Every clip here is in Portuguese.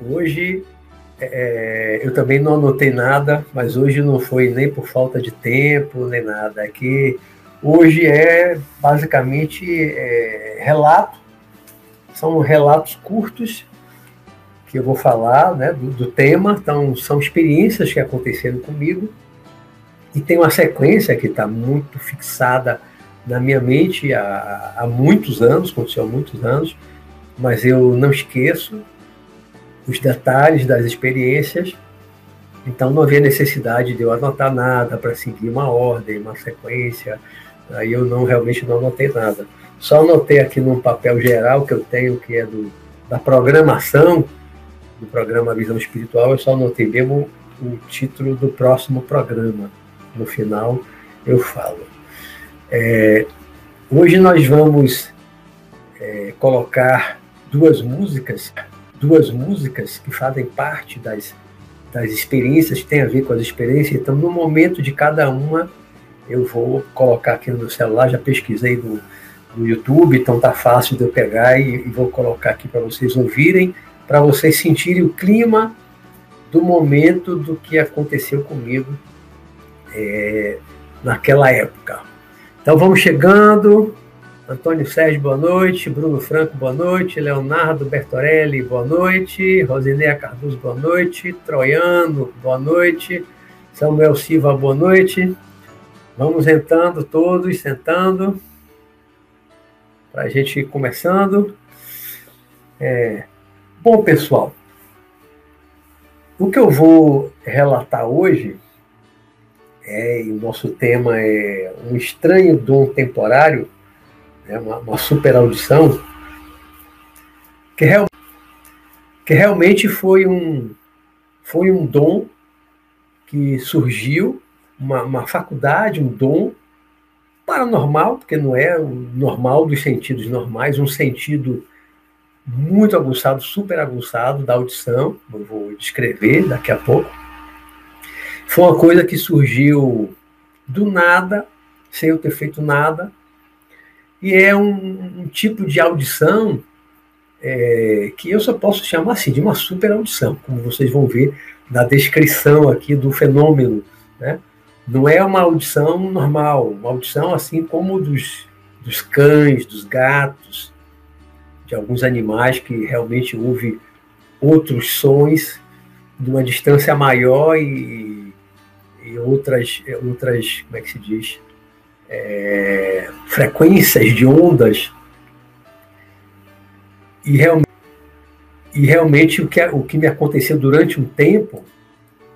Hoje é, eu também não anotei nada, mas hoje não foi nem por falta de tempo, nem nada. É que hoje é basicamente é, relato, são relatos curtos que eu vou falar né, do, do, tema, então são experiências que aconteceram comigo. E tem uma sequência que está muito fixada na minha mente há, há muitos anos, aconteceu há muitos anos, mas eu não esqueço os detalhes das experiências, então não havia necessidade de eu anotar nada para seguir uma ordem, uma sequência, aí eu não realmente não anotei nada. Só anotei aqui num papel geral que eu tenho, que é do, da programação do programa Visão Espiritual, eu só anotei mesmo o título do próximo programa. No final eu falo. É, hoje nós vamos é, colocar duas músicas, duas músicas que fazem parte das, das experiências, que tem a ver com as experiências. Então, no momento de cada uma, eu vou colocar aqui no meu celular, já pesquisei no, no YouTube, então tá fácil de eu pegar e, e vou colocar aqui para vocês ouvirem, para vocês sentirem o clima do momento do que aconteceu comigo é, naquela época. Então vamos chegando. Antônio Sérgio, boa noite. Bruno Franco, boa noite. Leonardo Bertorelli, boa noite. Rosineia Cardoso, boa noite. Troiano, boa noite. Samuel Silva, boa noite. Vamos entrando todos, sentando, para a gente ir começando. É... Bom, pessoal, o que eu vou relatar hoje é, o nosso tema é um estranho dom temporário, né, uma, uma super audição, que, real, que realmente foi um, foi um dom que surgiu, uma, uma faculdade, um dom paranormal, porque não é o normal dos sentidos normais, um sentido muito aguçado, super aguçado da audição, eu vou descrever daqui a pouco. Foi uma coisa que surgiu do nada, sem eu ter feito nada, e é um, um tipo de audição é, que eu só posso chamar assim de uma super audição, como vocês vão ver na descrição aqui do fenômeno. Né? Não é uma audição normal, uma audição assim como dos, dos cães, dos gatos, de alguns animais que realmente ouvem outros sons de uma distância maior e e outras, outras como é que se diz, é, frequências de ondas. E realmente, e realmente o, que, o que me aconteceu durante um tempo,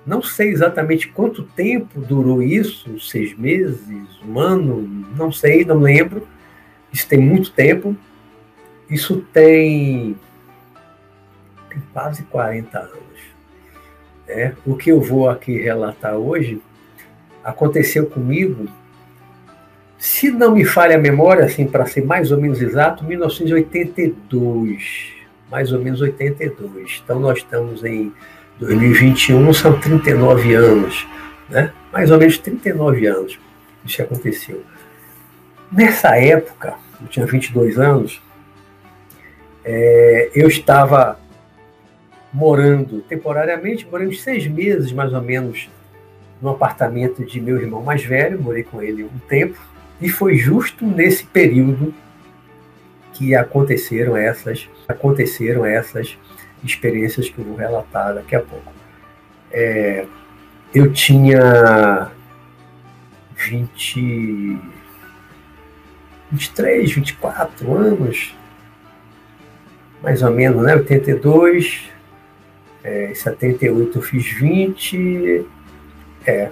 não sei exatamente quanto tempo durou isso, seis meses, um ano, não sei, não lembro. Isso tem muito tempo. Isso tem, tem quase 40 anos. É, o que eu vou aqui relatar hoje aconteceu comigo, se não me falha a memória, assim, para ser mais ou menos exato, 1982. Mais ou menos 82. Então nós estamos em 2021, são 39 anos, né? Mais ou menos 39 anos isso aconteceu. Nessa época, eu tinha 22 anos, é, eu estava morando temporariamente, morando seis meses mais ou menos no apartamento de meu irmão mais velho, morei com ele um tempo, e foi justo nesse período que aconteceram essas aconteceram essas experiências que eu vou relatar daqui a pouco. É, eu tinha 20, 23, 24 anos, mais ou menos, né? 82, é, 78 eu fiz 20, é,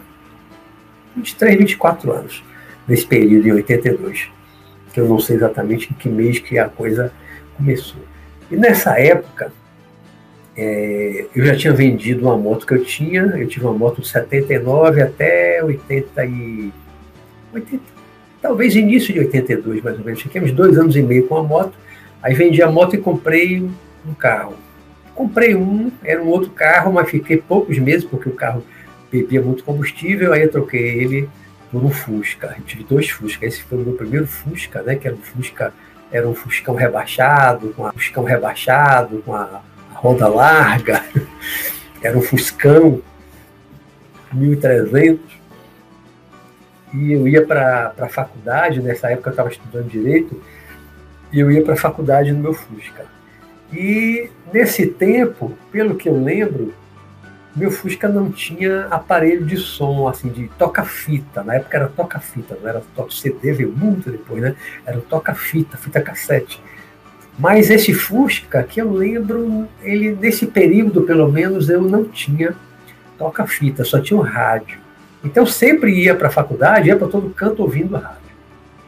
23, 24 anos, nesse período em 82, que eu não sei exatamente em que mês que a coisa começou. E nessa época, é, eu já tinha vendido uma moto que eu tinha, eu tive uma moto de 79 até 80 e... 80, talvez início de 82, mais ou menos. Fiquei dois anos e meio com a moto, aí vendi a moto e comprei um carro Comprei um, era um outro carro, mas fiquei poucos meses, porque o carro bebia muito combustível, aí eu troquei ele por um Fusca. Eu tive dois Fusca. Esse foi o meu primeiro Fusca, né? Que era um Fusca, era um Fuscão rebaixado, com a Fuscão rebaixado, com a, roda larga, era um Fuscão 1300. E eu ia para a faculdade, nessa época eu estava estudando Direito, e eu ia para a faculdade no meu Fusca. E nesse tempo, pelo que eu lembro, meu Fusca não tinha aparelho de som, assim, de toca-fita. Na época era toca-fita, não era toca CD, veio muito depois, né? Era toca-fita, fita cassete. Mas esse Fusca, que eu lembro, ele nesse período, pelo menos, eu não tinha toca-fita, só tinha o rádio. Então eu sempre ia para a faculdade, ia para todo canto ouvindo rádio,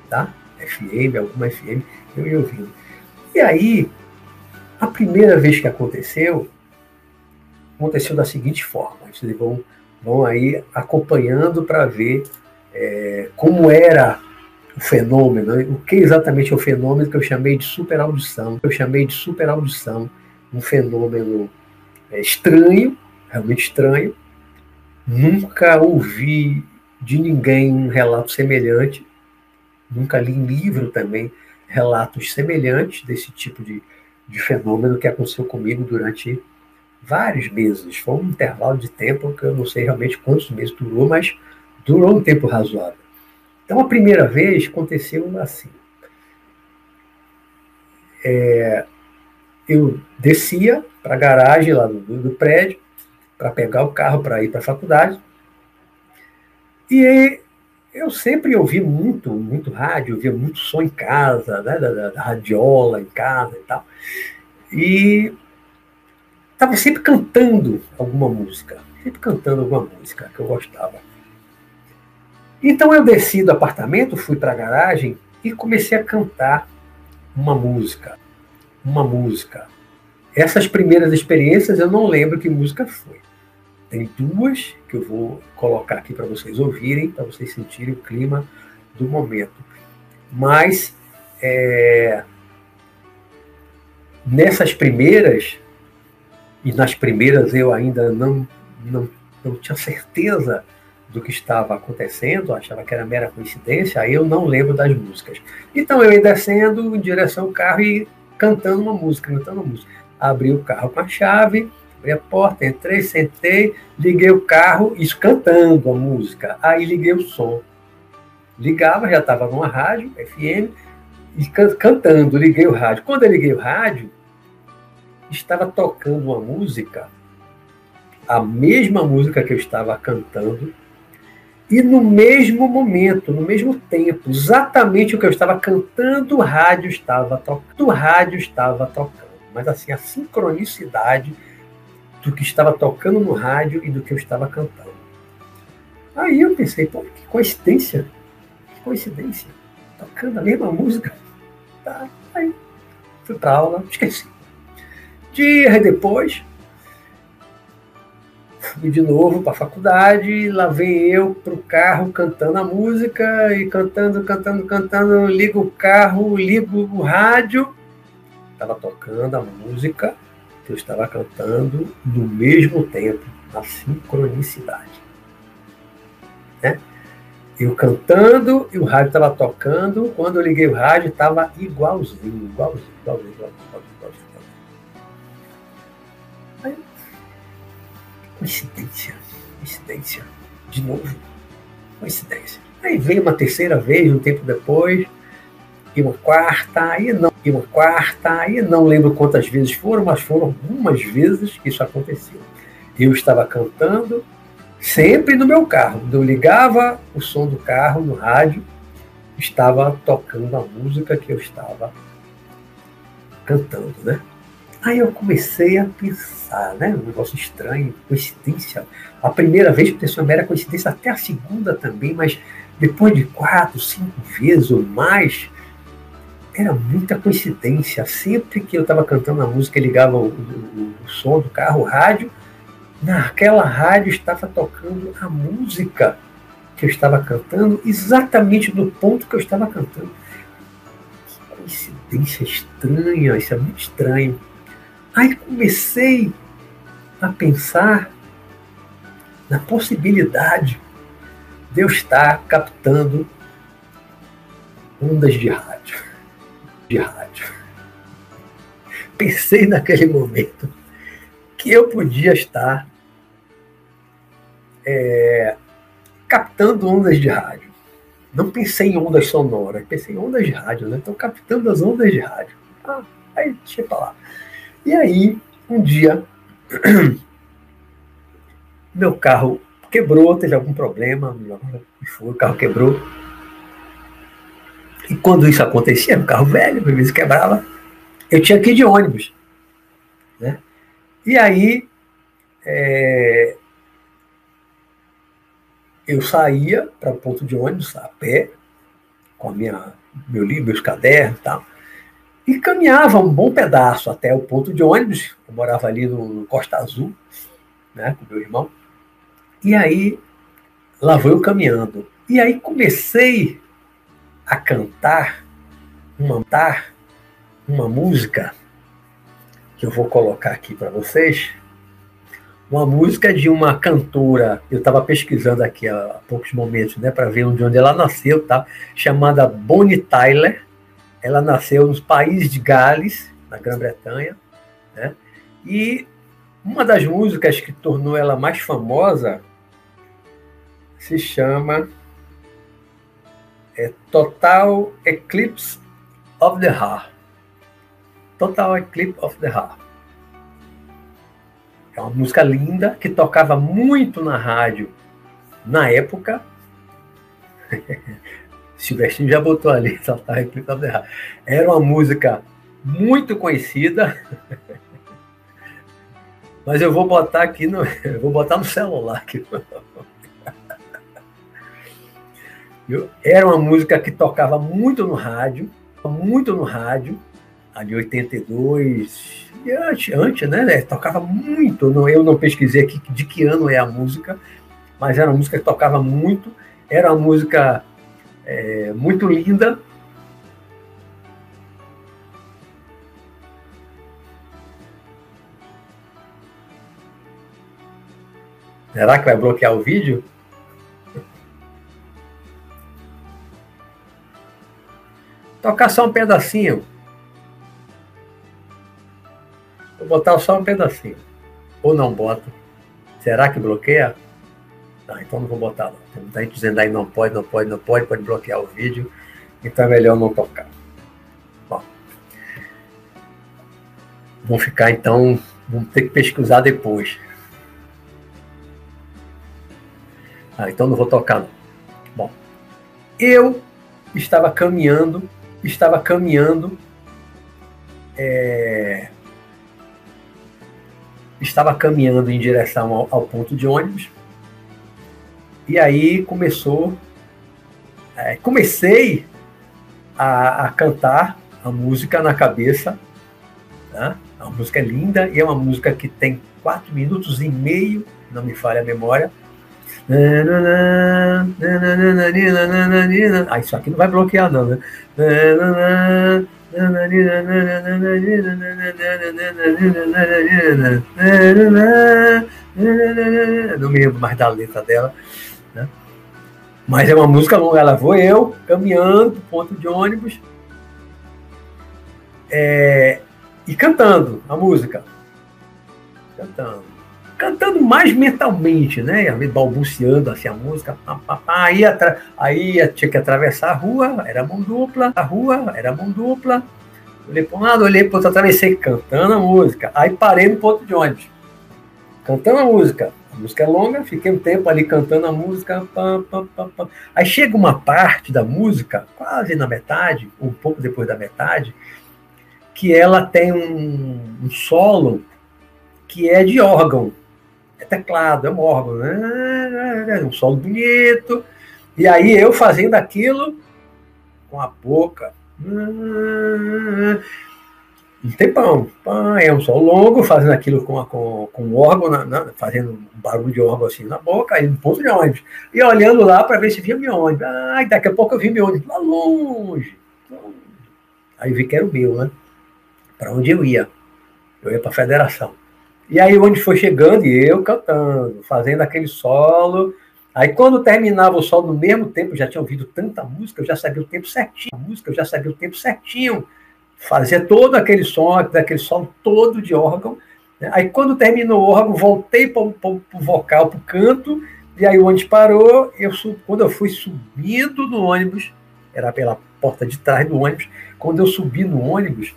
tá? FM, alguma FM, eu ia ouvindo. E aí, a primeira vez que aconteceu, aconteceu da seguinte forma. Vocês vão, vão aí acompanhando para ver é, como era o fenômeno, o que exatamente é o fenômeno que eu chamei de superaudição. Eu chamei de superaudição, um fenômeno é, estranho, realmente estranho. Nunca ouvi de ninguém um relato semelhante, nunca li em livro também relatos semelhantes desse tipo de, de fenômeno que aconteceu comigo durante vários meses. Foi um intervalo de tempo que eu não sei realmente quantos meses durou, mas durou um tempo razoável. Então, a primeira vez aconteceu assim. É, eu descia para a garagem lá do, do prédio para pegar o carro para ir para a faculdade. E eu sempre ouvi muito, muito rádio, ouvia muito som em casa, né, da, da radiola em casa e tal. E estava sempre cantando alguma música, sempre cantando alguma música que eu gostava. Então eu desci do apartamento, fui para a garagem e comecei a cantar uma música, uma música. Essas primeiras experiências eu não lembro que música foi. Tem duas que eu vou colocar aqui para vocês ouvirem, para vocês sentirem o clima do momento. Mas é, nessas primeiras e nas primeiras eu ainda não, não, não tinha certeza do que estava acontecendo, achava que era mera coincidência, aí eu não lembro das músicas. Então eu ia descendo em direção ao carro e cantando uma música, cantando uma música. Abri o carro com a chave, abri a porta, entrei, sentei, liguei o carro, isso cantando a música. Aí liguei o som. Ligava, já estava numa rádio, FM, e cantando, liguei o rádio. Quando eu liguei o rádio, estava tocando uma música, a mesma música que eu estava cantando, e no mesmo momento, no mesmo tempo, exatamente o que eu estava cantando, o rádio estava tocando. O rádio estava tocando. Mas assim, a sincronicidade do que estava tocando no rádio e do que eu estava cantando. Aí eu pensei, pô, que coincidência. Que coincidência. Tocando a mesma música. Tá. Aí fui para aula, esqueci. Dias depois, fui de novo para a faculdade, lá vem eu para o carro cantando a música e cantando, cantando, cantando, ligo o carro, ligo o rádio, estava tocando a música que eu estava cantando no mesmo tempo, na sincronicidade. Né? Eu cantando e o rádio estava tocando, quando eu liguei o rádio estava igualzinho, igualzinho, igualzinho, igualzinho. Coincidência, coincidência. De novo, coincidência. Aí veio uma terceira vez, um tempo depois, e uma quarta, e não, e uma quarta, e não lembro quantas vezes foram, mas foram algumas vezes que isso aconteceu. Eu estava cantando, sempre no meu carro. Eu ligava o som do carro no rádio, estava tocando a música que eu estava cantando, né? Aí eu comecei a pensar, né? Um negócio estranho, coincidência. A primeira vez que uma mera coincidência, até a segunda também, mas depois de quatro, cinco vezes ou mais, era muita coincidência. Sempre que eu estava cantando a música, ligava o, o, o, som do carro, o rádio, naquela rádio estava tocando a música que eu estava cantando, exatamente no ponto que eu estava cantando. Que coincidência estranha, isso é muito estranho. Aí comecei a pensar na possibilidade de eu estar captando ondas de rádio. De rádio. Pensei naquele momento que eu podia estar é, captando ondas de rádio. Não pensei em ondas sonoras, pensei em ondas de rádio, né? Então, captando as ondas de rádio. Ah, aí, deixa pra lá. E aí, um dia, meu carro quebrou, teve algum problema, o carro quebrou. E quando isso acontecia, um carro velho, às vezes quebrava, eu tinha que ir de ônibus. Né? E aí, é, eu saía para o ponto de ônibus a pé, com a minha, meu livro, meus cadernos e tal, e caminhava um bom pedaço até o ponto de ônibus. Eu morava ali no Costa Azul, né, com meu irmão. E aí, lá vou eu caminhando. E aí comecei a cantar uma, uma música que eu vou colocar aqui para vocês, uma música de uma cantora, eu estava pesquisando aqui há poucos momentos, né, para ver onde, onde ela nasceu, tá? chamada Bonnie Tyler. Ela nasceu nos países de Gales, na Grã-Bretanha, né? E uma das músicas que tornou ela mais famosa se chama é, Total Eclipse of the Heart. Total Eclipse of the Heart. É uma música linda que tocava muito na rádio na época. Silvestrinho já botou ali, Eclipse of the Heart. Era uma música muito conhecida. Mas eu vou botar aqui no, vou botar no celular aqui. Era uma música que tocava muito no rádio, muito no rádio, ali 82, e antes, antes né? Tocava muito. Eu não pesquisei aqui de que ano é a música, mas era uma música que tocava muito. Era uma música é, muito linda. Será que vai bloquear o vídeo? Tocar só um pedacinho. Vou botar só um pedacinho. Ou não boto. Será que bloqueia? Não, então não vou botar não. Tem muita gente dizendo aí não pode, não pode, não pode, pode bloquear o vídeo. Então é melhor não tocar. Bom. Vamos ficar então. Vamos ter que pesquisar depois. Ah, então não vou tocar não. Bom. Eu estava caminhando estava caminhando, é, estava caminhando em direção ao, ao, ponto de ônibus, e aí começou, é, comecei a, a, cantar a música na cabeça, né? a música é linda e é uma música que tem quatro minutos e meio, não me falha a memória, ah, isso aqui não vai bloquear, não, né? Não me lembro mais da letra dela. Mas é uma música longa. Ela vou eu caminhando para o ponto de ônibus é, e cantando a música. Cantando cantando mais mentalmente, né? Balbuciando assim a música. Pá, pá, pá. Aí, aí tinha que atravessar a rua, era mão dupla, a rua era mão dupla. Olhei para um lado, olhei para outro, atravessei cantando a música. Aí parei no ponto de ônibus, cantando a música. Música é longa, fiquei um tempo ali cantando a música. Aí chega uma parte da música, quase na metade, um pouco depois da metade, que ela tem um, um solo que é de órgão é teclado, é um órgão, né? É um solo bonito. E aí eu fazendo aquilo com a boca. Um tempão. É um solo longo, fazendo aquilo com, com, com o órgão, na, na, fazendo um barulho de órgão assim na boca, aí no ponto de ônibus. E olhando lá para ver se via meu ônibus. Ai, daqui a pouco eu vi meu ônibus lá longe. Aí vi que era o meu, né? Para onde eu ia. Eu ia para a federação. E aí onde foi chegando, e eu cantando, fazendo aquele solo. Aí quando terminava o solo no mesmo tempo, já tinha ouvido tanta música, eu já sabia o tempo certinho. A música, eu já sabia o tempo certinho. Fazia todo aquele som, daquele solo todo de órgão. Né? Aí quando terminou o órgão, voltei para o vocal, para o canto, e aí o ônibus parou, eu, quando eu fui subindo no ônibus, era pela porta de trás do ônibus, quando eu subi no ônibus,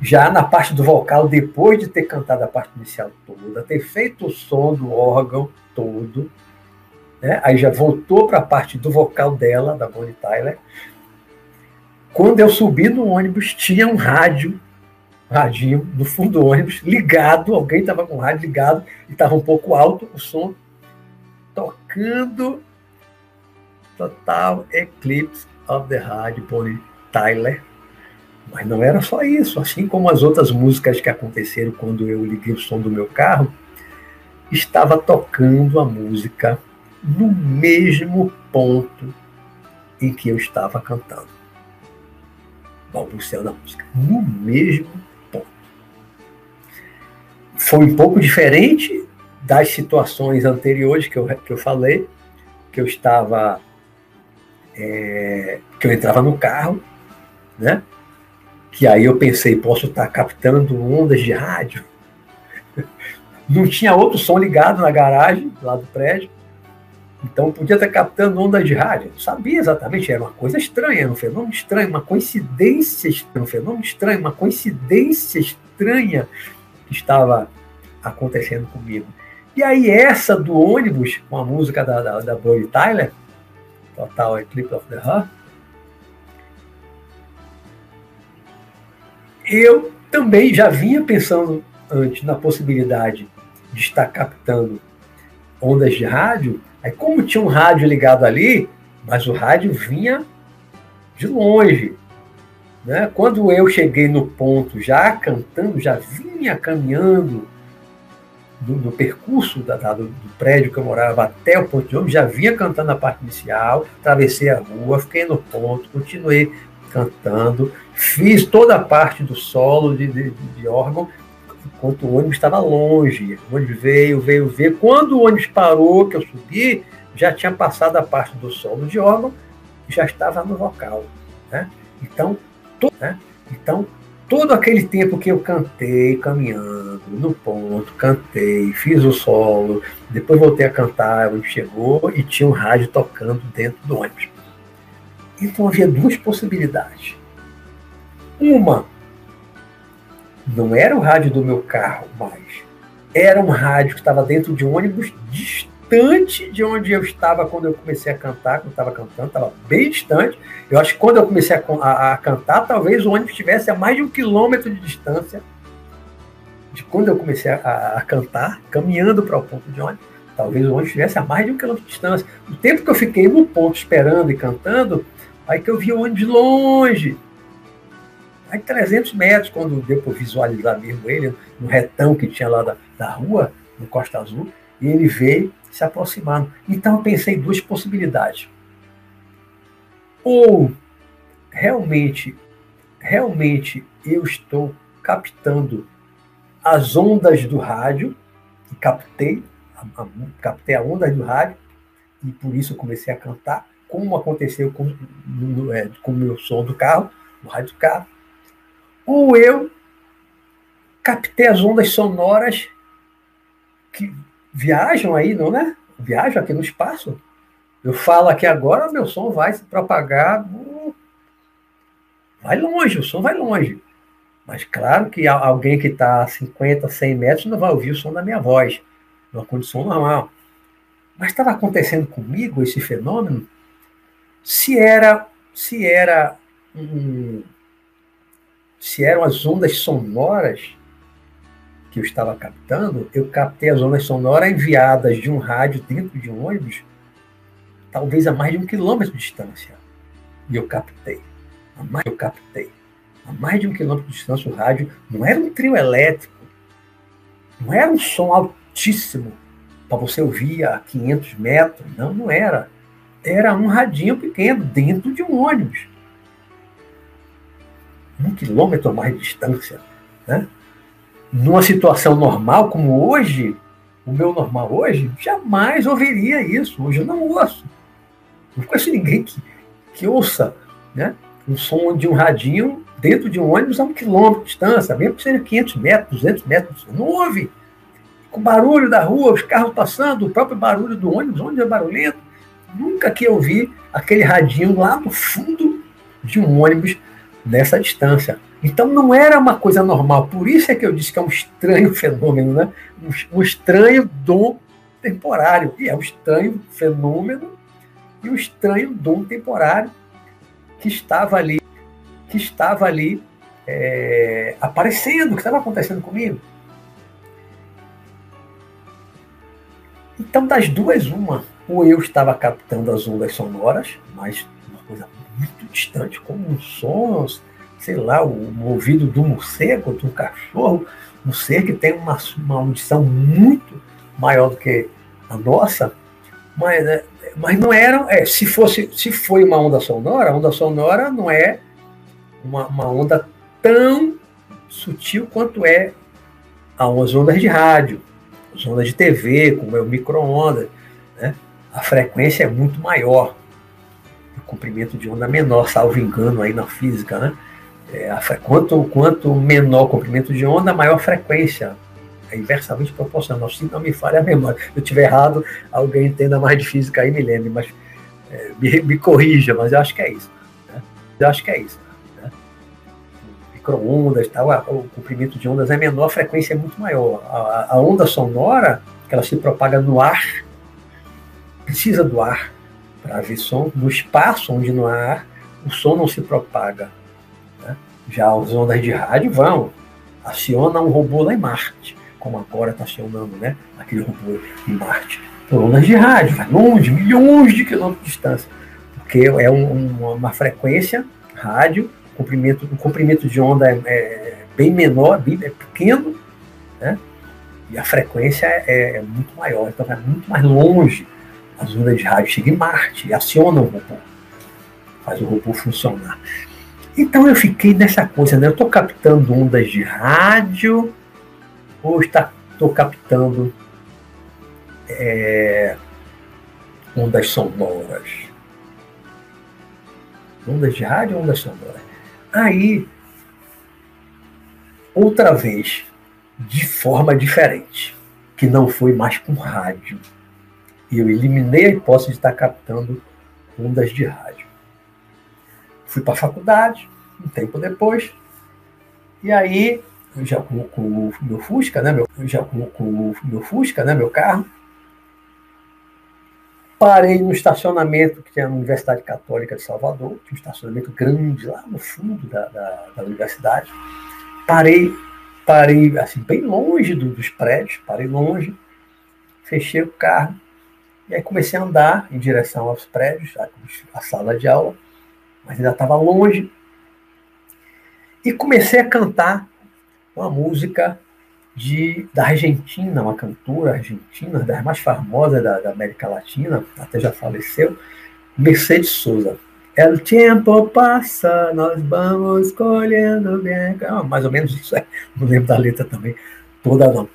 já na parte do vocal, depois de ter cantado a parte inicial toda, ter feito o som do órgão todo, né? aí já voltou para a parte do vocal dela, da Bonnie Tyler. Quando eu subi no ônibus, tinha um rádio, radinho no fundo do ônibus, ligado, alguém estava com o rádio ligado, e estava um pouco alto o som, tocando Total Eclipse of the Heart, Bonnie Tyler. Mas não era só isso, assim como as outras músicas que aconteceram quando eu liguei o som do meu carro, estava tocando a música no mesmo ponto em que eu estava cantando. Balbuciando a música. No mesmo ponto. Foi um pouco diferente das situações anteriores que eu, que eu falei, que eu estava. É, que eu entrava no carro, né? Que aí eu pensei, posso estar captando ondas de rádio. Não tinha outro som ligado na garagem, lá do prédio. Então podia estar captando ondas de rádio. Não sabia exatamente, era uma coisa estranha, era um fenômeno estranho, uma coincidência estranha, um fenômeno estranho, uma coincidência estranha que estava acontecendo comigo. E aí essa do ônibus, com a música da, da, da Tyler, Total Eclipse of the Heart, eu também já vinha pensando antes na possibilidade de estar captando ondas de rádio. Aí como tinha um rádio ligado ali, mas o rádio vinha de longe. Né? Quando eu cheguei no ponto já cantando, já vinha caminhando do, do percurso da, da, do, prédio que eu morava até o ponto de ônibus, já vinha cantando a parte inicial, atravessei a rua, fiquei no ponto, continuei cantando, fiz toda a parte do solo de, de, de órgão, enquanto o ônibus estava longe. O ônibus veio, veio, veio. Quando o ônibus parou, que eu subi, já tinha passado a parte do solo de órgão, já estava no vocal. Né? Então, to, né? então, todo aquele tempo que eu cantei caminhando no ponto, cantei, fiz o solo, depois voltei a cantar, onde chegou e tinha um rádio tocando dentro do ônibus. Então havia duas possibilidades. Uma, não era o rádio do meu carro mais, era um rádio que estava dentro de um ônibus distante de onde eu estava quando eu comecei a cantar, quando estava cantando, estava bem distante. Eu acho que quando eu comecei a, a, a, cantar, talvez o ônibus estivesse a mais de um quilômetro de distância de quando eu comecei a, a cantar, caminhando para o ponto de ônibus. Talvez o ônibus estivesse a mais de um quilômetro de distância. O tempo que eu fiquei no ponto esperando e cantando, aí que eu vi o ônibus longe. Aí 300 metros, quando deu para visualizar mesmo ele, no retão que tinha lá da, da rua, no Costa Azul, e ele veio se aproximando. Então eu pensei duas possibilidades. Ou realmente, realmente eu estou captando as ondas do rádio, e captei, a, a, captei a onda do rádio, e por isso comecei a cantar, como aconteceu com, no, é, o meu som do carro, no rádio do carro. Ou eu captei as ondas sonoras que viajam aí, não né? Viajam aqui no espaço. Eu falo aqui agora, meu som vai se propagar, vai longe, o som vai longe. Mas claro que alguém que está a 50, 100 metros não vai ouvir o som da minha voz, numa condição normal. Mas estava acontecendo comigo esse fenômeno se era se era um, se eram as ondas sonoras que eu estava captando, eu captei as ondas sonoras enviadas de um rádio dentro de um ônibus, talvez a mais de um quilômetro de distância. E eu captei. A mais eu captei. A mais de um quilômetro de distância, o rádio não era um trio elétrico, não era um som altíssimo para você ouvir a 500 metros. Não, não era. Era um radinho pequeno dentro de um ônibus. Um quilômetro a mais de distância. Né? numa situação normal como hoje, o meu normal hoje, jamais ouviria isso. Hoje eu não ouço. Não conheço ninguém que, que ouça né, um som de um radinho dentro de um ônibus a um quilômetro de distância, mesmo que seja 500 metros, 200 metros, não ouve. Com barulho da rua, os carros passando, o próprio barulho do ônibus, onde é barulhento. Nunca que eu vi aquele radinho lá no fundo de um ônibus nessa distância. Então não era uma coisa normal. Por isso é que eu disse que é um estranho fenômeno, né? Um, estranho dom temporário. E é um estranho fenômeno e um estranho dom temporário que estava ali, que estava ali é, aparecendo, que estava acontecendo comigo. Então, das duas, uma. Ou eu estava captando as ondas sonoras, mas uma coisa muito distante, como som, sei lá, o, ouvido do morcego, do cachorro, um ser que tem uma, uma audição muito maior do que a nossa, mas, é, mas não era. É, se, fosse, se foi uma onda sonora, a onda sonora não é uma, uma onda tão sutil quanto é as ondas de rádio as ondas de TV, como é o micro-ondas, né? a frequência é muito maior, comprimento de onda menor, salvo engano aí na física, né? É, a, quanto, quanto menor o comprimento de onda, maior frequência. É inversamente proporcional. Se não me falha a memória. Se eu estiver errado, alguém entenda mais de física aí me lembre, mas é, me, me, corrija, mas eu acho que é isso. Né? Eu acho que é isso micro-ondas, tal, o comprimento de ondas é menor, a frequência é muito maior. A, a, onda sonora, que ela se propaga no ar, precisa do ar para haver som. No espaço onde não há ar, o som não se propaga. Né? Já as ondas de rádio vão, aciona um robô lá em Marte, como agora está acionando né? aquele robô em Marte. Por ondas de rádio, vai longe, milhões de quilômetros de distância. Porque é um, uma frequência rádio comprimento, o comprimento de onda é, é bem menor, bem, é pequeno, né? e a frequência é, é, muito maior, então vai muito mais longe. As ondas de rádio chegam em Marte acionam o robô, faz o robô funcionar. Então eu fiquei nessa coisa, né? Eu estou captando ondas de rádio ou estou captando é, ondas sonoras? Ondas de rádio ou ondas sonoras? Aí, outra vez, de forma diferente, que não foi mais com rádio. E eu eliminei a hipótese de estar captando ondas de rádio. Fui para a faculdade, um tempo depois, e aí, já com, com o meu Fusca, né, meu, já com, com o meu Fusca, né, meu carro, Parei no estacionamento que tinha na Universidade Católica de Salvador, tinha um estacionamento grande lá no fundo da, da, da universidade. Parei, parei assim, bem longe do, dos prédios, parei longe, fechei o carro e aí comecei a andar em direção aos prédios, a sala de aula, mas ainda estava longe. E comecei a cantar uma música de, da Argentina, uma cantora argentina, das mais famosas da, da América Latina, até já faleceu, Mercedes Souza. El tempo passa, nós vamos colhendo bem. Ah, mais ou menos isso é. Não lembro da letra também, toda não.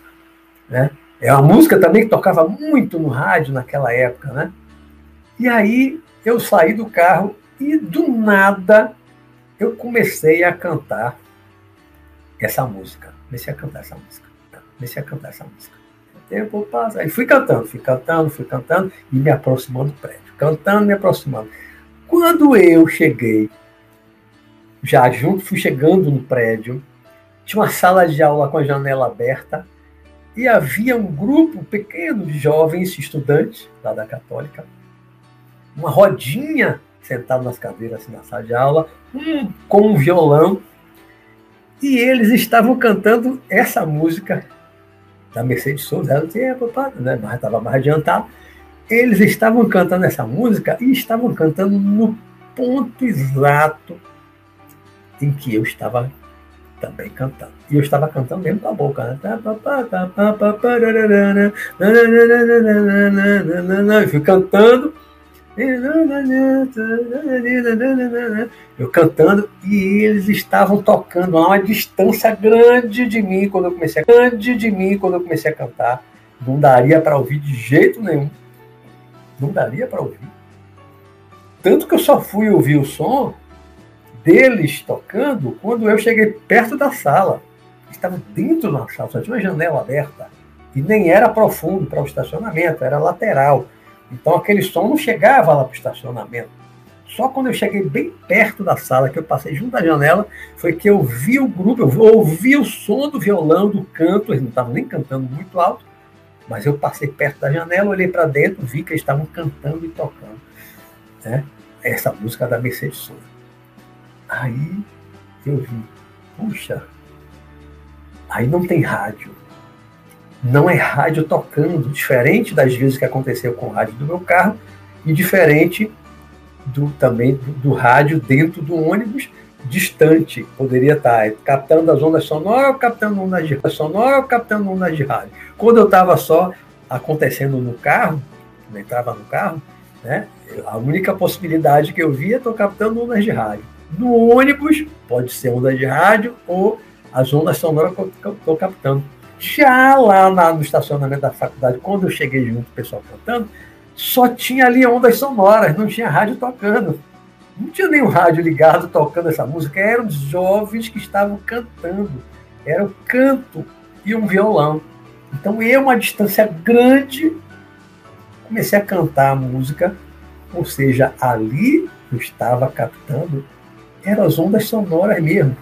Né? É uma música também que tocava muito no rádio naquela época, né? E aí eu saí do carro e do nada eu comecei a cantar essa música. Comecei a cantar essa música comecei a cantar essa música. O tempo passa. Aí fui cantando, fui cantando, fui cantando e me aproximando do prédio. Cantando, me aproximando. Quando eu cheguei, já junto, fui chegando no prédio, tinha uma sala de aula com a janela aberta e havia um grupo pequeno de jovens estudantes lá da Católica, uma rodinha sentado nas cadeiras assim, na sala de aula, um com um violão, e eles estavam cantando essa música da Mercedes Souza, ela tinha, né, mas estava mais adiantado. Eles estavam cantando essa música e estavam cantando no ponto exato em que eu estava também cantando. E eu estava cantando mesmo com a boca. Né? Eu fui cantando eu cantando e eles estavam tocando a uma distância grande de mim quando eu comecei a grande de mim quando eu comecei a cantar. Não daria para ouvir de jeito nenhum. Não daria para ouvir. Tanto que eu só fui ouvir o som deles tocando quando eu cheguei perto da sala. Estava dentro da sala, só tinha uma janela aberta. E nem era profundo para o estacionamento, era lateral. Então aquele som não chegava lá para o estacionamento. Só quando eu cheguei bem perto da sala, que eu passei junto da janela, foi que eu vi o grupo, eu ouvi o som do violão, do canto, eles não estavam nem cantando muito alto, mas eu passei perto da janela, olhei para dentro, vi que eles estavam cantando e tocando. Né? Essa música da Mercedes Sosa. Aí eu vi, puxa, aí não tem rádio. Não é rádio tocando, diferente das vezes que aconteceu com o rádio do meu carro, e diferente do, também do, do rádio dentro do ônibus, distante. Poderia estar captando as ondas sonoras, captando ondas de sonora, captando ondas de rádio. Quando eu estava só acontecendo no carro, eu entrava no carro, né, a única possibilidade que eu via é estou captando ondas de rádio. No ônibus, pode ser onda de rádio ou as ondas sonoras que eu estou captando. Já lá na, no estacionamento da faculdade, quando eu cheguei junto, o pessoal cantando, só tinha ali ondas sonoras, não tinha rádio tocando. Não tinha nenhum rádio ligado tocando essa música, eram jovens que estavam cantando. Era o canto e um violão. Então eu, uma distância grande, comecei a cantar a música, ou seja, ali eu estava captando eram as ondas sonoras mesmo.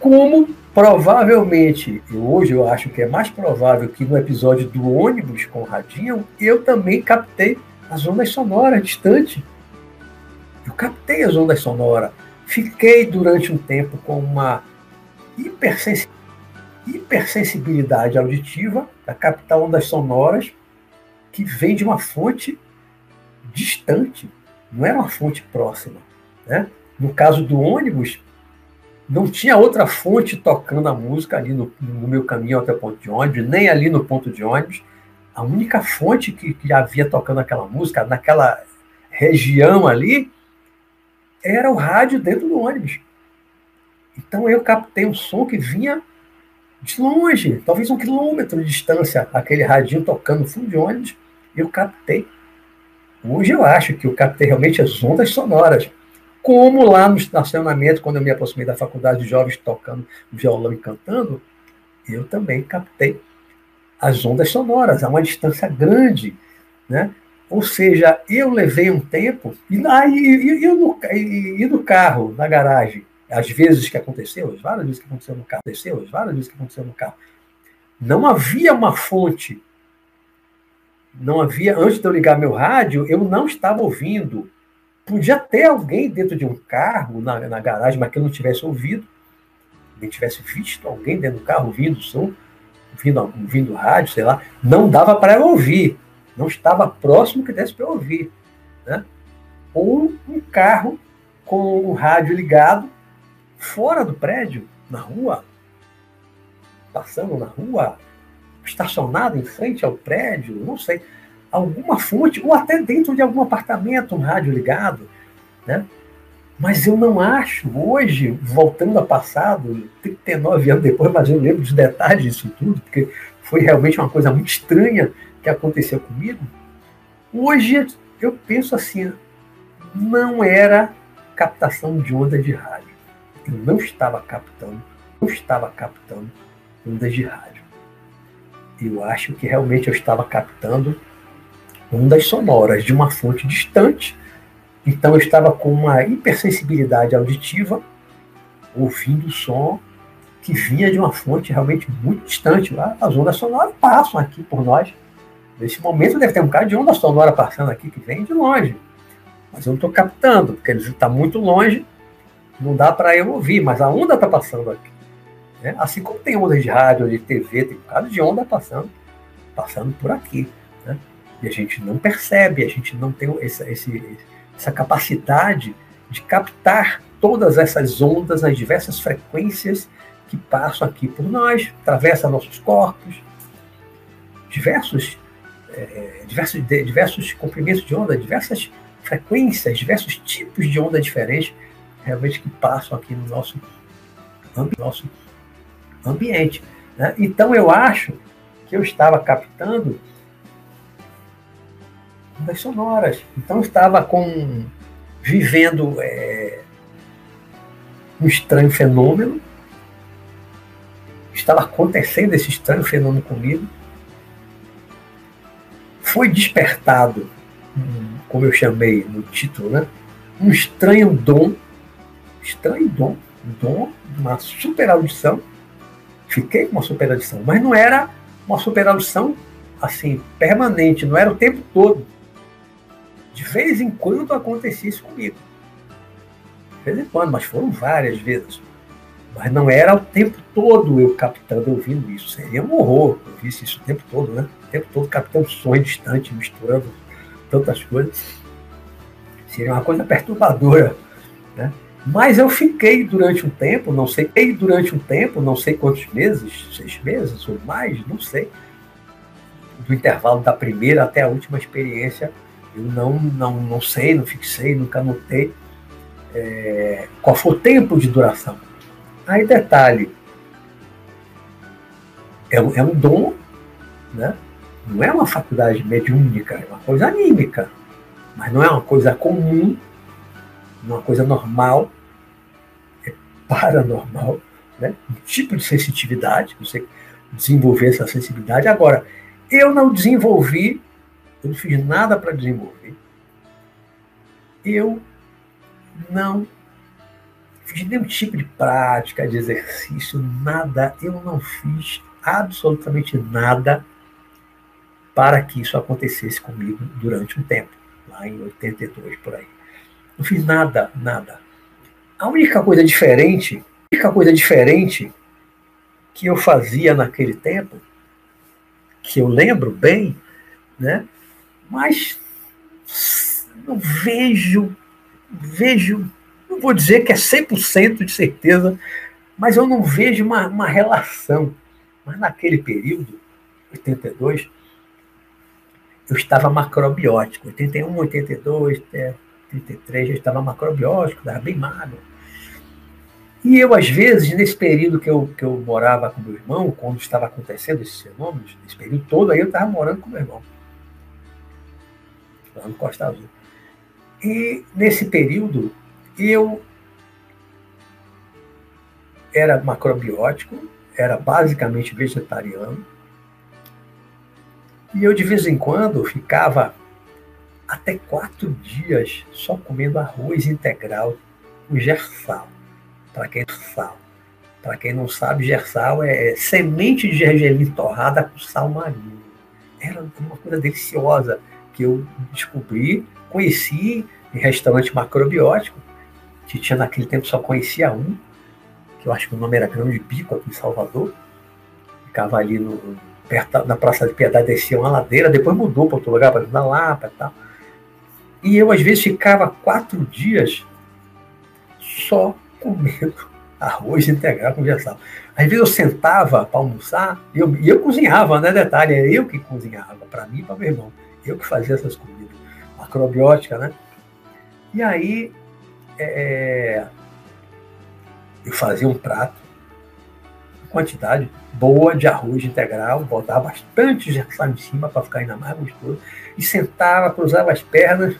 Como provavelmente, hoje eu acho que é mais provável que no episódio do ônibus com Radinho, eu também captei as ondas sonoras distante. Eu captei as ondas sonoras. Fiquei durante um tempo com uma hipersensibilidade auditiva a captar ondas sonoras que vem de uma fonte distante, não era uma fonte próxima. Né? No caso do ônibus, não tinha outra fonte tocando a música ali no, no, meu caminho até o ponto de ônibus, nem ali no ponto de ônibus. A única fonte que, que havia tocando aquela música, naquela região ali, era o rádio dentro do ônibus. Então eu captei um som que vinha de longe, talvez um quilômetro de distância, aquele radinho tocando no fundo de ônibus, eu captei. Hoje eu acho que eu captei realmente as ondas sonoras como lá no estacionamento, quando eu me aproximei da faculdade de jovens tocando violão e cantando, eu também captei as ondas sonoras a uma distância grande, né? Ou seja, eu levei um tempo e, lá, e, e, e, no, e no carro, na garagem, às vezes que aconteceu, as várias vezes que aconteceu no carro, aconteceu, as várias vezes que aconteceu no carro, não havia uma fonte, não havia, antes de eu ligar meu rádio, eu não estava ouvindo Podia ter alguém dentro de um carro, na, na garagem, mas que eu não tivesse ouvido, nem tivesse visto alguém dentro do carro ouvindo o som, ouvindo, ouvindo rádio, sei lá. Não dava para eu ouvir. Não estava próximo que desse para eu ouvir. Né? Ou um carro com o rádio ligado fora do prédio, na rua, passando na rua, estacionado em frente ao prédio, não sei alguma fonte, ou até dentro de algum apartamento, um rádio ligado, né? Mas eu não acho, hoje, voltando ao passado, 39 anos depois, mas eu lembro dos detalhes disso tudo, porque foi realmente uma coisa muito estranha que aconteceu comigo. Hoje eu penso assim, não era captação de onda de rádio. Eu não estava captando, não estava captando ondas de rádio. Eu acho que realmente eu estava captando ondas sonoras de uma fonte distante. Então eu estava com uma hipersensibilidade auditiva, ouvindo o som que vinha de uma fonte realmente muito distante. As ondas sonoras passam aqui por nós. Nesse momento deve ter um bocado de onda sonora passando aqui que vem de longe. Mas eu não estou captando, porque ele está muito longe, não dá para eu ouvir, mas a onda está passando aqui. Né? Assim como tem ondas de rádio, de TV, tem um bocado de onda passando, passando por aqui. E a gente não percebe, a gente não tem essa, esse, essa capacidade de captar todas essas ondas, as diversas frequências que passam aqui por nós, atravessam nossos corpos, diversos, é, diversos, diversos comprimentos de onda, diversas frequências, diversos tipos de onda diferentes, realmente que passam aqui no nosso, nosso ambiente. Né? Então eu acho que eu estava captando ondas sonoras. Então estava com vivendo é, um estranho fenômeno. Estava acontecendo esse estranho fenômeno comigo. Foi despertado, como eu chamei no título, né? um estranho dom, estranho dom, dom, uma super audição. Fiquei com uma super audição, mas não era uma super audição assim, permanente, não era o tempo todo. De vez em quando acontecia isso comigo. De vez em quando, mas foram várias vezes. Mas não era o tempo todo eu captando, ouvindo isso. Seria um horror eu visse isso o tempo todo, né? O tempo todo captando sonho distante, misturando tantas coisas. Seria uma coisa perturbadora, né? Mas eu fiquei durante um tempo, não sei, fiquei durante um tempo, não sei quantos meses, seis meses ou mais, não sei, do intervalo da primeira até a última experiência, eu não, não, não sei, não fixei, nunca notei é, qual foi o tempo de duração. Aí, detalhe, é, é um dom, né? não é uma faculdade mediúnica, é uma coisa anímica, mas não é uma coisa comum, uma coisa normal, é paranormal, né? um tipo de sensitividade, você desenvolver essa sensibilidade. Agora, eu não desenvolvi, eu não fiz nada para desenvolver. Eu não fiz nenhum tipo de prática, de exercício, nada. Eu não fiz absolutamente nada para que isso acontecesse comigo durante um tempo, lá em 82 por aí. Não fiz nada, nada. A única coisa diferente, a única coisa diferente que eu fazia naquele tempo que eu lembro bem, né? Mas não vejo, vejo, não vou dizer que é 100% de certeza, mas eu não vejo uma, uma relação. Mas naquele período, 82, eu estava macrobiótico. 81, 82, 83, eu estava macrobiótico, estava bem magro. E eu, às vezes, nesse período que eu, que eu morava com meu irmão, quando estava acontecendo esses fenômenos, nesse período todo, aí eu estava morando com meu irmão, lá no Costa Azul. E nesse período, eu era macrobiótico, era basicamente vegetariano, e eu, de vez em quando, ficava até quatro dias só comendo arroz integral com gersal para quem sal. Para quem não sabe, gersal é semente de gergelim torrada com sal marinho. Era uma coisa deliciosa que eu descobri, conheci em restaurante macrobiótico, que tinha naquele tempo só conhecia um, que eu acho que o nome era Grão de Pico, aqui em Salvador. Ficava ali no, perto da Praça de Piedade, descia uma ladeira, depois mudou para outro lugar, para na Lapa e tal. E eu, às vezes, ficava quatro dias só comendo arroz integral com vegetal. Às vezes eu sentava para almoçar e eu, e eu cozinhava, né? Detalhe, era eu que cozinhava, para mim e para meu irmão. Eu que fazia essas comidas. Macrobiótica, né? E aí é, eu fazia um prato, quantidade boa de arroz integral, botava bastante gerçal em cima para ficar ainda mais gostoso, e sentava, cruzava as pernas,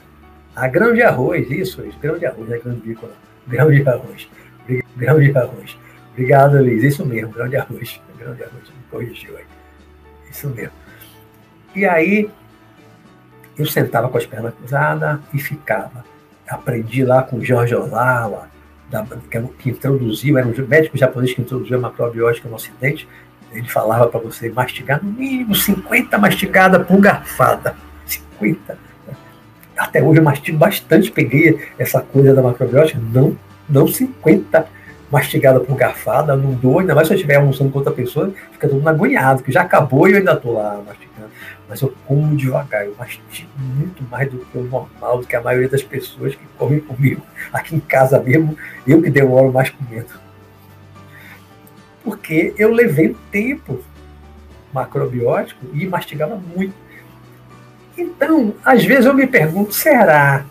a grão de arroz, isso, isso grão de arroz, é grão de bico, grão de arroz grão de arroz. Obrigado, Luiz. Isso mesmo, grão de arroz. Grão de arroz, me corrigiu aí. Isso mesmo. E aí, eu sentava com as pernas cruzadas e ficava. Aprendi lá com Jorge Ozawa, que, que introduziu, era um médico japonês que introduziu a macrobiótica no Ocidente. Ele falava para você mastigar no mínimo 50 mastigadas por garfada. 50. Até hoje eu mastigo bastante, peguei essa coisa da macrobiótica, não não 50 mastigada por garfada, não dou, ainda mais se eu estiver almoçando com outra pessoa, fica todo mundo agoniado, que já acabou e eu ainda estou lá mastigando. Mas eu como devagar, eu mastigo muito mais do que o normal, do que a maioria das pessoas que comem comigo. Aqui em casa mesmo, eu que demoro mais comendo. Porque eu levei tempo macrobiótico e mastigava muito. Então, às vezes eu me pergunto, será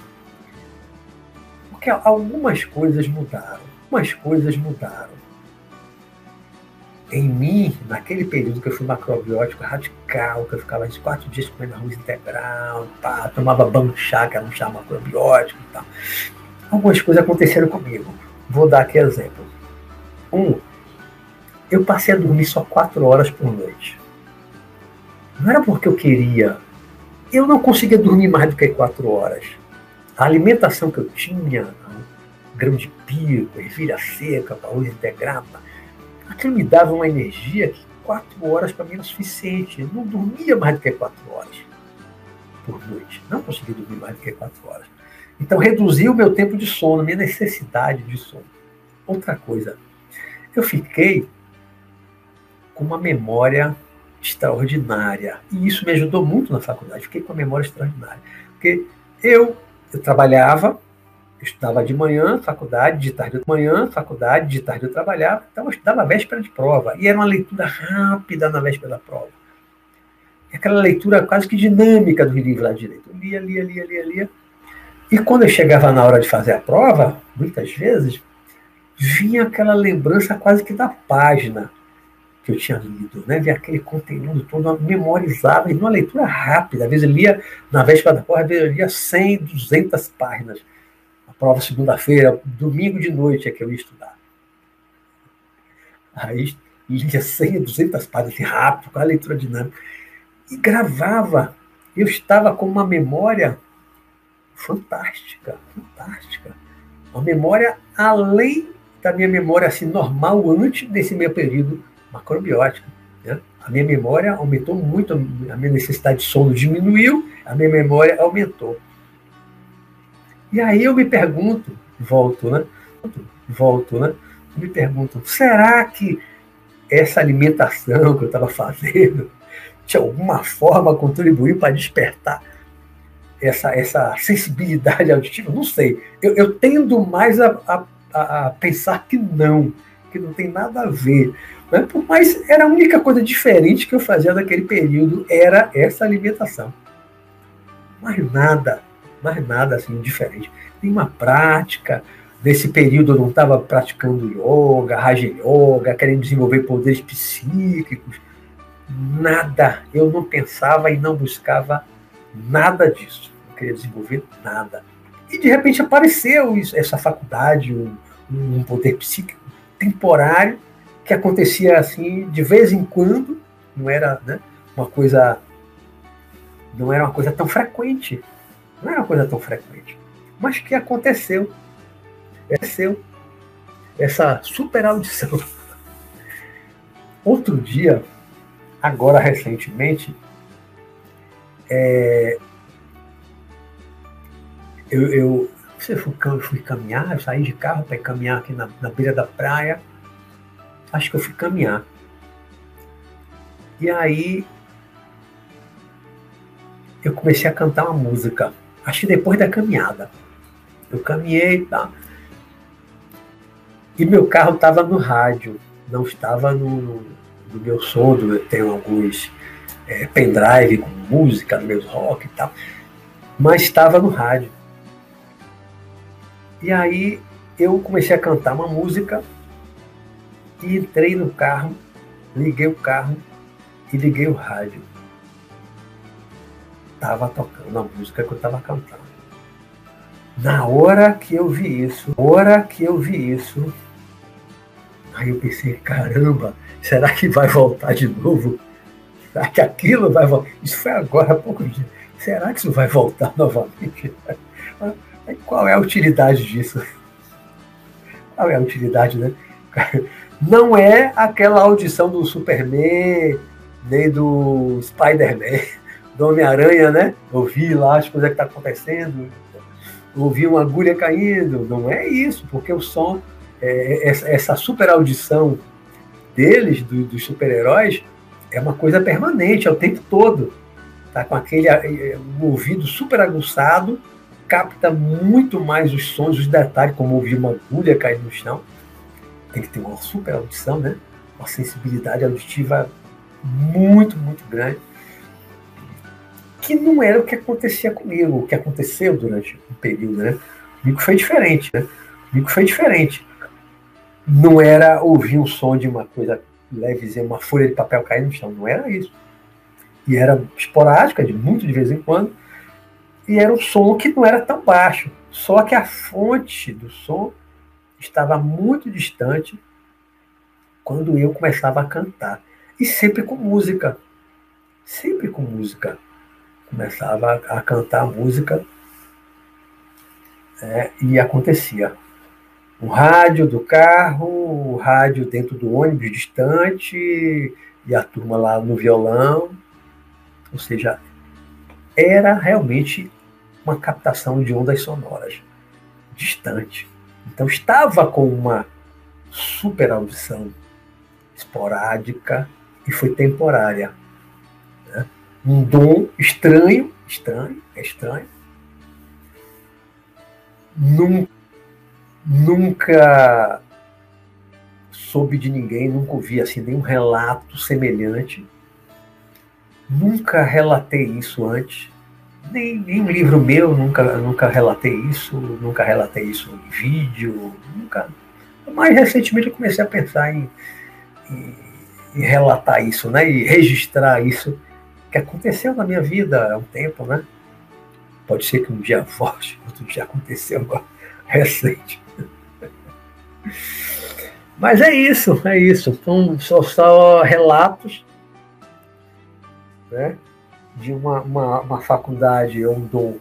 porque algumas coisas mudaram. Algumas coisas mudaram. Em mim, naquele período que eu fui macrobiótico radical, que eu ficava uns quatro dias comendo arroz integral, tomava banho chá, que era um chá macrobiótico e tal. Algumas coisas aconteceram comigo. Vou dar aqui exemplo. Um, eu passei a dormir só quatro horas por noite. Não era porque eu queria. Eu não conseguia dormir mais do que quatro horas. A alimentação que eu tinha, grão de pico, ervilha seca, arroz integrado, aquilo me dava uma energia que quatro horas para mim era suficiente. Eu não dormia mais do que quatro horas por noite. Não conseguia dormir mais do que quatro horas. Então reduziu o meu tempo de sono, minha necessidade de sono. Outra coisa, eu fiquei com uma memória extraordinária. E isso me ajudou muito na faculdade. Fiquei com uma memória extraordinária. Porque eu, eu trabalhava, estudava de manhã, faculdade, de tarde de manhã, faculdade, de tarde eu trabalhava, então eu estudava a véspera de prova. E era uma leitura rápida na véspera da prova. E aquela leitura quase que dinâmica do livro lá direito. Eu lia, lia, lia, lia, lia. E quando eu chegava na hora de fazer a prova, muitas vezes, vinha aquela lembrança quase que da página que eu tinha lido, né? Via aquele conteúdo todo memorizado, em uma leitura rápida. Às vezes eu lia, na véspera da prova, às vezes eu lia 100, 200 páginas. Prova segunda-feira, domingo de noite é que eu ia estudar. Aí lia 100, 200 páginas, rápido, com a leitura dinâmica. E gravava. Eu estava com uma memória fantástica, fantástica. Uma memória além da minha memória assim, normal antes desse meu período macrobiótico. Né? A minha memória aumentou muito, a minha necessidade de sono diminuiu, a minha memória aumentou. E aí eu me pergunto, volto, né? Volto, né? Me pergunto, será que essa alimentação que eu estava fazendo de alguma forma contribuiu para despertar essa, essa sensibilidade auditiva? Não sei. Eu, eu tendo mais a, a, a, pensar que não, que não tem nada a ver. Né? Mas era a única coisa diferente que eu fazia naquele período era essa alimentação. Mais nada, mais nada assim diferente. Nenhuma prática. Nesse período eu não estava praticando yoga, Raja Yoga, querendo desenvolver poderes psíquicos. Nada. Eu não pensava e não buscava nada disso queria desenvolver nada. E de repente apareceu isso, essa faculdade, um, um poder psíquico temporário que acontecia assim de vez em quando, não era né, uma coisa não era uma coisa tão frequente, não era uma coisa tão frequente, mas que aconteceu, aconteceu essa super audição. Outro dia, agora recentemente, é, eu, eu você fui, fui caminhar, eu saí de carro para caminhar aqui na, na beira da praia. Acho que eu fui caminhar. E aí eu comecei a cantar uma música. Acho que depois da caminhada. Eu caminhei, tá? E meu carro estava no rádio, não estava no, no meu som. Eu tenho alguns é, pendrive com música, meus rock e tal, mas estava no rádio. E aí eu comecei a cantar uma música e entrei no carro, liguei o carro e liguei o rádio. Tava tocando a música que eu estava cantando. Na hora que eu vi isso, hora que eu vi isso, aí eu pensei, caramba, será que vai voltar de novo? Será que aquilo vai voltar? Isso foi agora há pouco dia. Será que isso vai voltar novamente? Qual é a utilidade disso? Qual é a utilidade, né? Não é aquela audição do Superman, nem do Spider-Man, do Homem-Aranha, né? Ouvir lá as coisas que estão tá acontecendo, ouvir uma agulha caindo. Não é isso, porque o som, é, essa, essa super audição deles, do, dos super-heróis, é uma coisa permanente, é o tempo todo. Tá com aquele é, um ouvido super aguçado capta muito mais os sons, os detalhes, como ouvir uma agulha cair no chão. Tem que ter uma super audição, né? Uma sensibilidade auditiva muito, muito grande. Que não era o que acontecia comigo, o que aconteceu durante um período, né? Comigo foi diferente, né? Comigo foi diferente. Não era ouvir um som de uma coisa leve, uma folha de papel cair no chão, não era isso. E era esporádica, de muito de vez em quando e era um som que não era tão baixo, só que a fonte do som estava muito distante quando eu começava a cantar. E sempre com música. Sempre com música. Começava a cantar música é, e acontecia. O rádio do carro, o rádio dentro do ônibus distante, e a turma lá no violão. Ou seja, era realmente uma captação de ondas sonoras distante. Então estava com uma super audição esporádica e foi temporária. Um dom estranho, estranho, é estranho. Nunca, nunca soube de ninguém, nunca ouvi assim nenhum relato semelhante. Nunca relatei isso antes. Nem, nem um livro meu, nunca, nunca relatei isso, nunca relatei isso em vídeo, nunca. Mais recentemente eu comecei a pensar em, em, em relatar isso, né? E registrar isso que aconteceu na minha vida há um tempo, né? Pode ser que um dia volte, outro dia aconteceu agora, recente. Mas é isso, é isso. Então, só, só relatos né, de uma, uma, uma faculdade ou um dom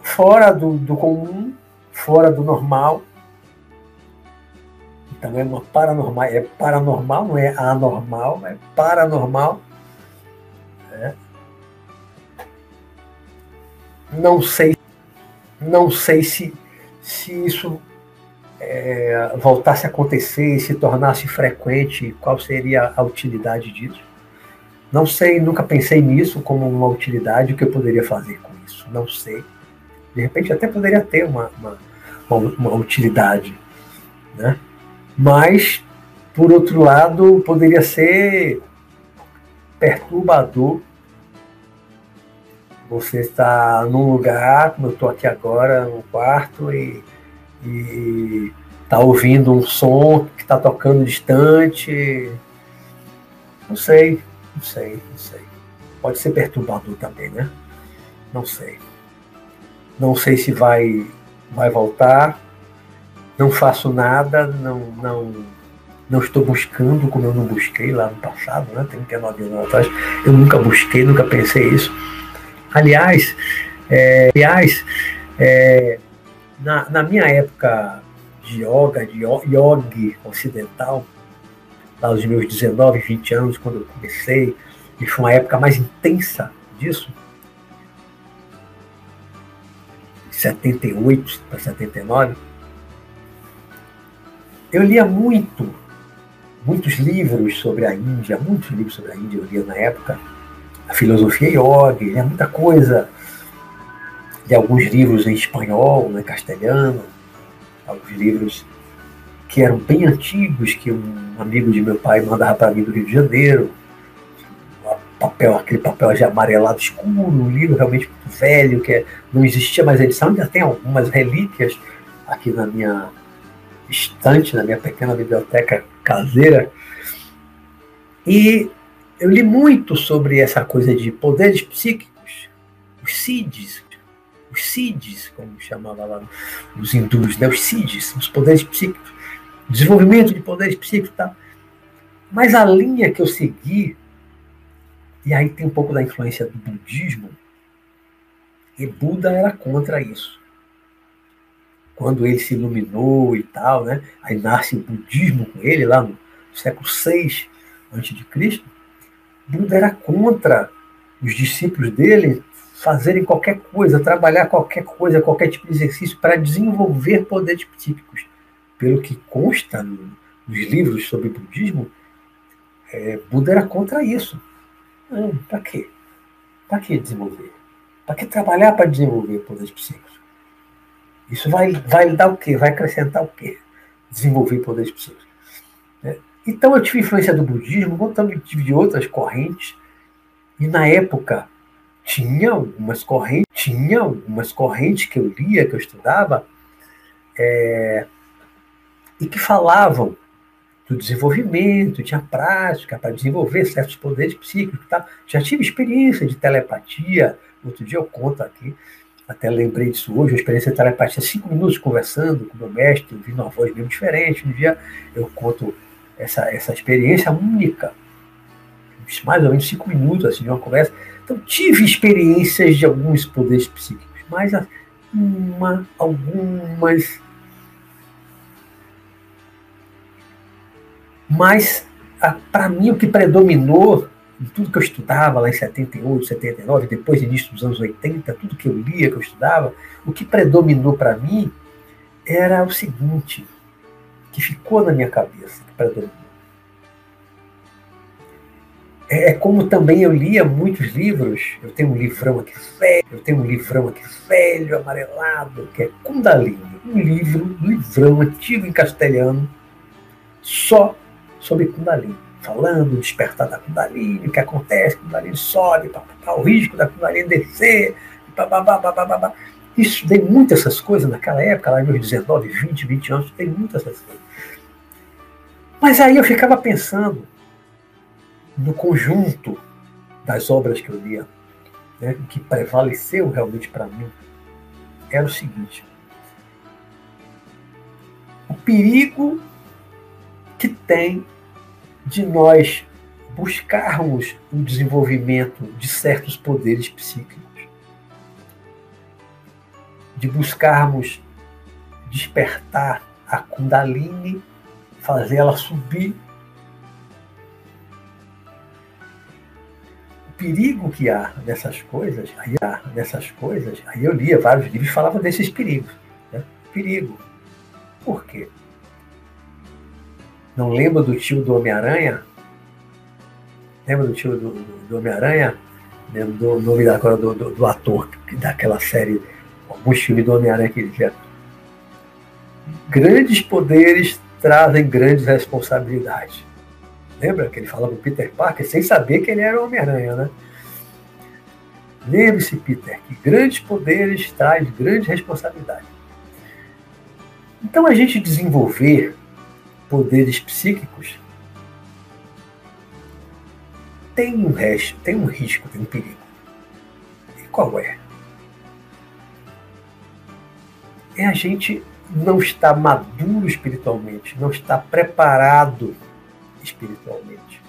fora do, do comum, fora do normal. Então é uma paranormal, é paranormal, não é anormal, é paranormal. Né? Não sei, não sei se, se isso é, voltasse a acontecer e se tornasse frequente, qual seria a utilidade disso? Não sei, nunca pensei nisso como uma utilidade, o que eu poderia fazer com isso, não sei. De repente até poderia ter uma, uma, uma, uma utilidade, né? Mas, por outro lado, poderia ser perturbador você estar num lugar, como eu estou aqui agora, no quarto, e e tá ouvindo um som que está tocando distante. Não sei, não sei, não sei. Pode ser perturbador também, né? Não sei. Não sei se vai, vai voltar. Não faço nada, não, não, não estou buscando como eu não busquei lá no passado, né? 39 anos atrás. Eu nunca busquei, nunca pensei isso. Aliás, é, aliás, é, na, na minha época de yoga, de yoga ocidental, aos meus 19, 20 anos, quando eu comecei, e foi uma época mais intensa disso, 78 para 79, eu lia muito, muitos livros sobre a Índia, muitos livros sobre a Índia eu lia na época, a filosofia yoga, lia muita coisa. De alguns livros em espanhol, em castelhano, alguns livros que eram bem antigos, que um amigo de meu pai mandava para mim do Rio de Janeiro, papel, aquele papel de amarelado escuro, um livro realmente velho, que é, não existia mais edição, ainda tem algumas relíquias aqui na minha estante, na minha pequena biblioteca caseira. E eu li muito sobre essa coisa de poderes psíquicos, os CIDs, os SIDs, como chamava lá os hindus, né? os SIDs, os poderes psíquicos, desenvolvimento de poderes psíquicos e tal. Mas a linha que eu segui, e aí tem um pouco da influência do budismo, e Buda era contra isso. Quando ele se iluminou e tal, né? aí nasce o budismo com ele, lá no século VI a.C., Buda era contra os discípulos dele fazerem qualquer coisa, trabalhar qualquer coisa, qualquer tipo de exercício para desenvolver poderes psíquicos. Pelo que consta no, nos livros sobre budismo, é, Buda era contra isso. Para quê? Para que desenvolver? Para que trabalhar para desenvolver poderes psíquicos? Isso vai, vai dar o quê? Vai acrescentar o quê? Desenvolver poderes psíquicos. É, então eu tive influência do budismo, como também tive de outras correntes, e na época tinha algumas correntes, tinha algumas correntes que eu lia, que eu estudava, é, e que falavam do desenvolvimento, tinha prática para desenvolver certos poderes psíquicos. Tá? Já tive experiência de telepatia, outro dia eu conto aqui, até lembrei disso hoje, a experiência de telepatia, cinco minutos conversando com meu mestre, ouvindo uma voz bem diferente. Um dia eu conto essa, essa experiência única, mais ou menos cinco minutos assim, de uma conversa. Então, tive experiências de alguns poderes psíquicos, mas uma, algumas. Mas, para mim, o que predominou tudo que eu estudava lá em 78, 79, depois início dos anos 80, tudo que eu lia, que eu estudava, o que predominou para mim era o seguinte, que ficou na minha cabeça, que predominou. É, é como também eu lia muitos livros, eu tenho um livrão aqui velho, eu tenho um livrão aqui velho, amarelado, que é Kundalini, um livro, um livrão antigo em castelhano, só sobre Kundalini falando, despertar da Kundalini, o que acontece, Kundalini sobe, pá, pá, o risco da Kundalini descer, pá, pá, pá, pá, pá, pá. Estudei muito essas coisas naquela época, lá meus 19, 20, 20 anos, estudei muito essas coisas. Mas aí eu ficava pensando no conjunto das obras que eu lia, né, que prevaleceu realmente para mim era o seguinte: o perigo que tem de nós buscarmos o desenvolvimento de certos poderes psíquicos, de buscarmos despertar a Kundalini, fazer ela subir. O perigo que há nessas coisas, aí há nessas coisas, aí eu lia vários livros que falavam desses perigos. Né? Perigo. Por quê? Não lembra do tio do Homem-Aranha? Lembra do tio do, do, Homem-Aranha? Lembro do nome agora do, do, do, ator daquela série, alguns filmes do Homem-Aranha que ele dizia. Grandes poderes trazem grandes responsabilidades. Lembra que ele falava do Peter Parker sem saber que ele era o Homem-Aranha, né? Lembre-se, Peter, que grandes poderes trazem grandes responsabilidades. Então, a gente desenvolver poderes psíquicos, tem um resto, tem um risco, tem um perigo. E qual é? É a gente não estar maduro espiritualmente, não estar preparado espiritualmente,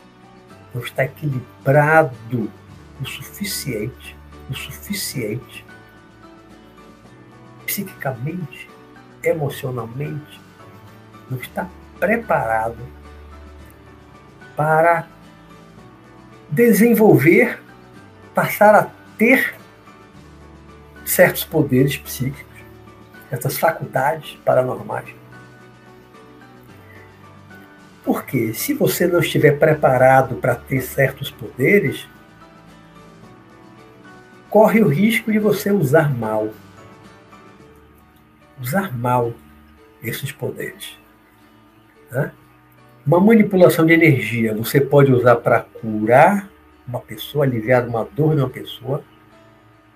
não estar equilibrado o suficiente, o suficiente psiquicamente, emocionalmente, não está preparado para desenvolver, passar a ter certos poderes psíquicos, essas faculdades paranormais. Porque se você não estiver preparado para ter certos poderes, corre o risco de você usar mal. Usar mal esses poderes. Né? Uma manipulação de energia você pode usar para curar uma pessoa, aliviar uma dor de uma pessoa,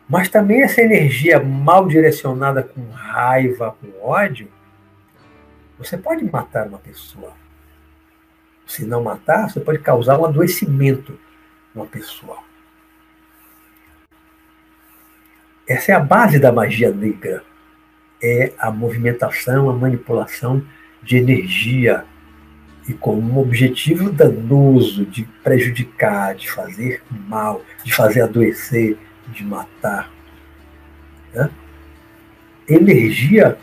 mas também essa energia mal direcionada com raiva, com ódio, você pode matar uma pessoa. Se não matar, você pode causar um adoecimento numa pessoa. Essa é a base da magia negra. É a movimentação, a manipulação de energia e com um objetivo danoso de prejudicar, de fazer mal, de fazer adoecer, de matar. Né? Energia,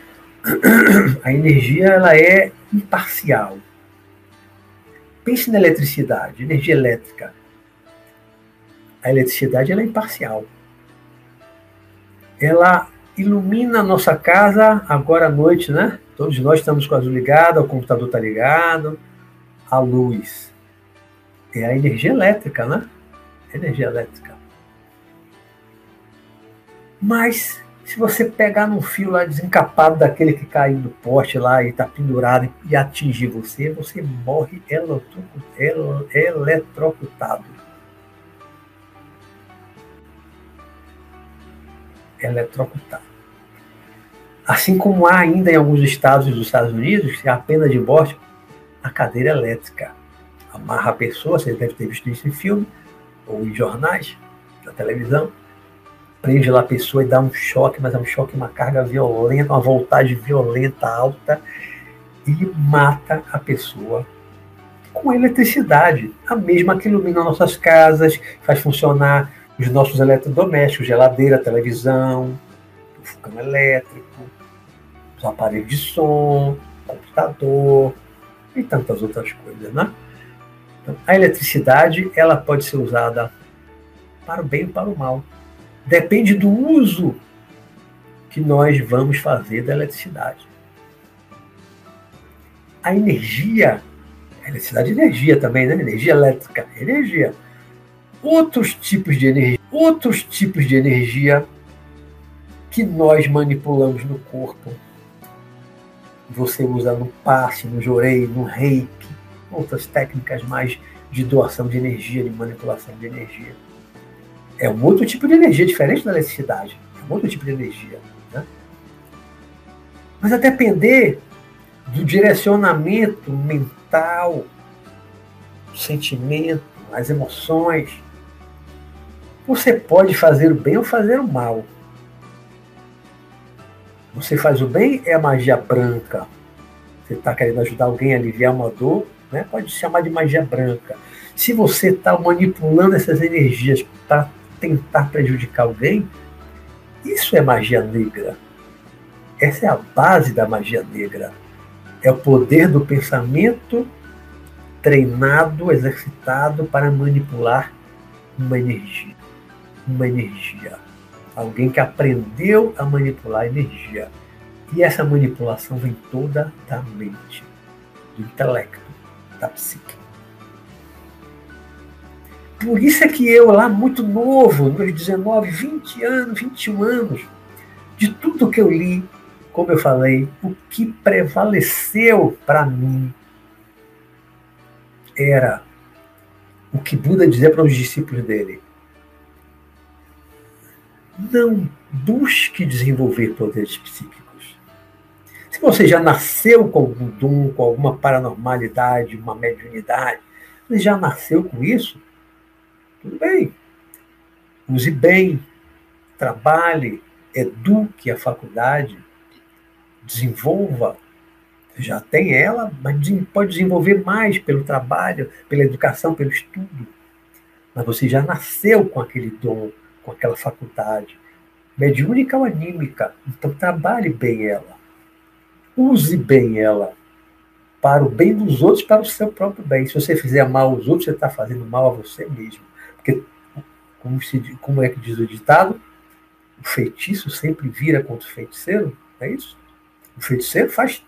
a energia ela é imparcial. Pense na eletricidade, energia elétrica. A eletricidade ela é imparcial. Ela ilumina a nossa casa agora à noite, né? Todos nós estamos com a luz ligada, o computador está ligado, a luz é a energia elétrica, né? Energia elétrica. Mas se você pegar num fio lá desencapado daquele que caiu do poste lá e está pendurado e atingir você, você morre eletrocutado. Eletrocutado. Assim como há ainda em alguns estados dos Estados Unidos, a pena de morte a cadeira elétrica. Amarra a pessoa, você deve ter visto isso em filme ou em jornais, na televisão, prende lá a pessoa e dá um choque, mas é um choque, uma carga violenta, uma voltagem violenta, alta, e mata a pessoa com eletricidade, a mesma que ilumina nossas casas, faz funcionar os nossos eletrodomésticos, geladeira, televisão, o fogão elétrico, os aparelhos de som, computador e tantas outras coisas, né? Então, a eletricidade ela pode ser usada para o bem ou para o mal. Depende do uso que nós vamos fazer da eletricidade. A energia, a eletricidade é energia também, né? Energia elétrica, energia. Outros tipos de energia, outros tipos de energia que nós manipulamos no corpo. Você usa no passe, no jorei, no reiki, outras técnicas mais de doação de energia, de manipulação de energia é um outro tipo de energia, diferente da eletricidade. É um outro tipo de energia. Né? Mas a depender do direcionamento mental, sentimento, as emoções, você pode fazer o bem ou fazer o mal. Você faz o bem é a magia branca. Você está querendo ajudar alguém a aliviar uma dor, né? pode chamar de magia branca. Se você está manipulando essas energias para tentar prejudicar alguém, isso é magia negra. Essa é a base da magia negra. É o poder do pensamento treinado, exercitado para manipular uma energia. Uma energia. Alguém que aprendeu a manipular a energia. E essa manipulação vem toda da mente, do intelecto, da psique. Por isso é que eu, lá muito novo, nos 19, 20 anos, 21 anos, de tudo que eu li, como eu falei, o que prevaleceu para mim era o que Buda dizia para os discípulos dele. Não busque desenvolver poderes psíquicos. Se você já nasceu com algum dom, com alguma paranormalidade, uma mediunidade, você já nasceu com isso, tudo bem. Use bem, trabalhe, eduque a faculdade, desenvolva. Já tem ela, mas pode desenvolver mais pelo trabalho, pela educação, pelo estudo. Mas você já nasceu com aquele dom, com aquela faculdade. Mediúnica ou anímica. Então trabalhe bem ela. Use bem ela para o bem dos outros, para o seu próprio bem. Se você fizer mal aos outros, você está fazendo mal a você mesmo. Porque, como, se, como é que diz o ditado? O feitiço sempre vira contra o feiticeiro, é isso? O feiticeiro faz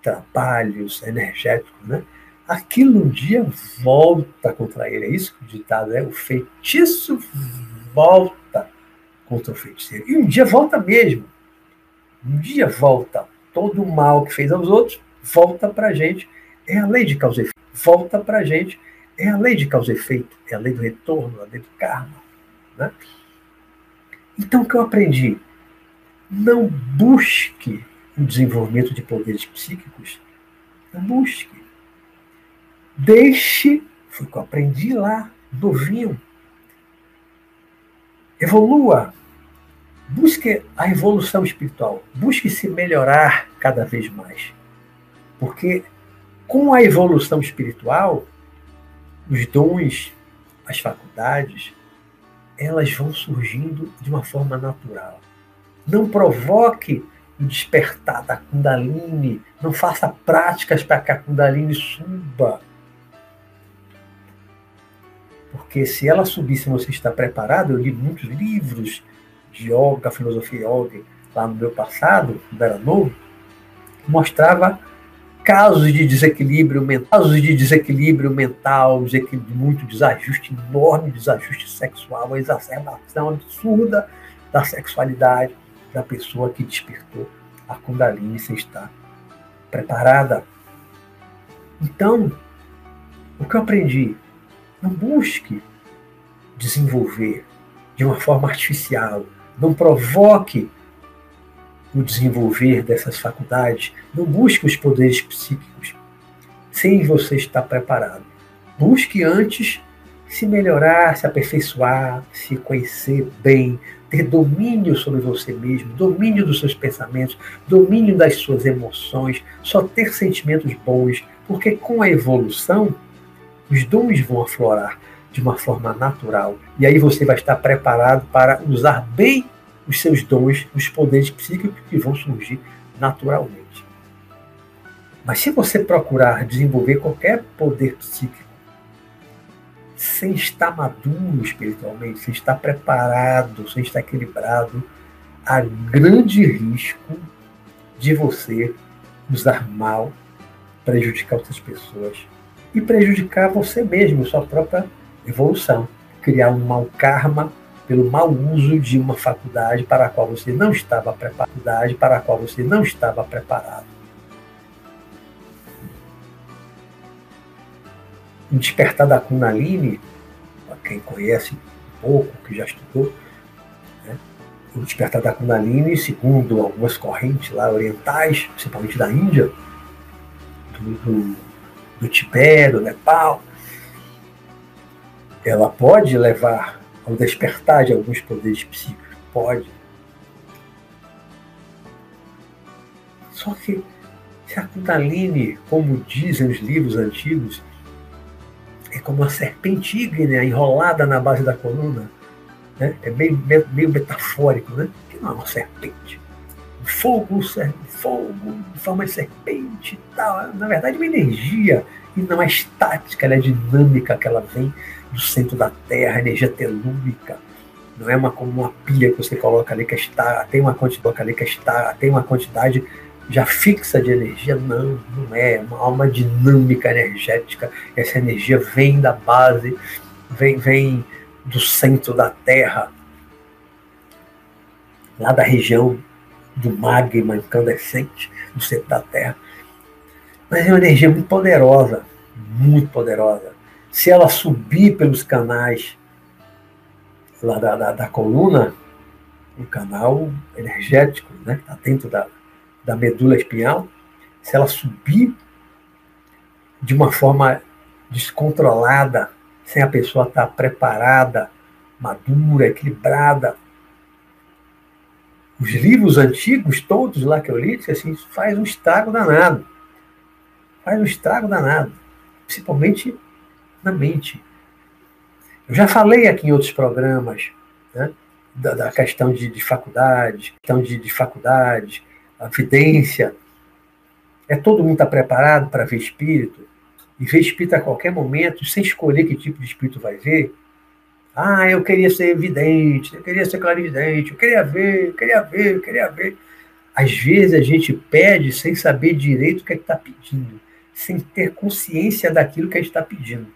trabalhos energéticos, né? Aquilo um dia volta contra ele, é isso que o ditado é. O feitiço volta contra o feiticeiro. E um dia volta mesmo. Um dia volta. Todo o mal que fez aos outros volta para a gente. É a lei de causa e efeito. Volta para a gente é a lei de causa e efeito, é a lei do retorno, a lei do karma. Né? Então, o que eu aprendi? Não busque o desenvolvimento de poderes psíquicos. Não busque. Deixe, foi o que eu aprendi lá, novinho. Evolua. Busque a evolução espiritual. Busque se melhorar cada vez mais. Porque com a evolução espiritual, os dons, as faculdades, elas vão surgindo de uma forma natural. Não provoque o despertar da Kundalini, não faça práticas para que a Kundalini suba. Porque se ela subir, se você está preparado, eu li muitos livros de yoga, filosofia yoga, lá no meu passado, quando era novo, mostrava casos de desequilíbrio mental, casos de desequilíbrio mental, muito desajuste, enorme desajuste sexual, uma exacerbação absurda da sexualidade da pessoa que despertou a Kundalini sem estar preparada. Então, o que eu aprendi? Não busque desenvolver de uma forma artificial, não provoque no desenvolver dessas faculdades, não busque os poderes psíquicos sem você estar preparado. Busque antes se melhorar, se aperfeiçoar, se conhecer bem, ter domínio sobre você mesmo, domínio dos seus pensamentos, domínio das suas emoções, só ter sentimentos bons, porque com a evolução, os dons vão aflorar de uma forma natural. E aí você vai estar preparado para usar bem os seus dons, os poderes psíquicos que vão surgir naturalmente. Mas se você procurar desenvolver qualquer poder psíquico sem estar maduro espiritualmente, sem estar preparado, sem estar equilibrado, há grande risco de você usar mal, prejudicar outras pessoas e prejudicar você mesmo, sua própria evolução. Criar um mau karma pelo mau uso de uma faculdade para a qual você não estava preparado, para a qual você não estava preparado. O despertar da Kundalini, para quem conhece um pouco, que já estudou, né? o despertar da Kundalini, segundo algumas correntes lá orientais, principalmente da Índia, do, do, do Tibete, do Nepal, ela pode levar ao despertar de alguns poderes psíquicos, pode. Só que se a Kundalini, como dizem os livros antigos, é como uma serpente ígnea enrolada na base da coluna. Né? É meio, meio metafórico, né? que não é uma serpente. Fogo, fogo, forma de serpente e tal. Na verdade, uma energia e não é estática, ela é dinâmica, que ela vem do centro da Terra, energia telúrica. Não é uma, como uma pilha que você coloca ali que está, tem uma quantidade ali que está, tem uma quantidade já fixa de energia, não, não é, é uma alma dinâmica energética. Essa energia vem da base, vem, vem do centro da Terra, lá da região do magma incandescente, do centro da Terra. Mas é uma energia muito poderosa, muito poderosa. Se ela subir pelos canais lá da, da, da coluna, o canal energético, né, que está dentro da, da medula espinhal, se ela subir de uma forma descontrolada, sem a pessoa estar preparada, madura, equilibrada. Os livros antigos, todos lá que eu li, assim, faz um estrago danado. Faz um estrago danado. Principalmente na mente. Eu já falei aqui em outros programas né, da, da, questão de, de faculdades, questão de, de faculdades, a vidência. É todo mundo está preparado para ver espírito? E ver espírito a qualquer momento, sem escolher que tipo de espírito vai ver? Ah, eu queria ser evidente, eu queria ser clarividente, eu queria ver, eu queria ver, eu queria ver. Às vezes a gente pede sem saber direito o que é está pedindo, sem ter consciência daquilo que a gente está pedindo.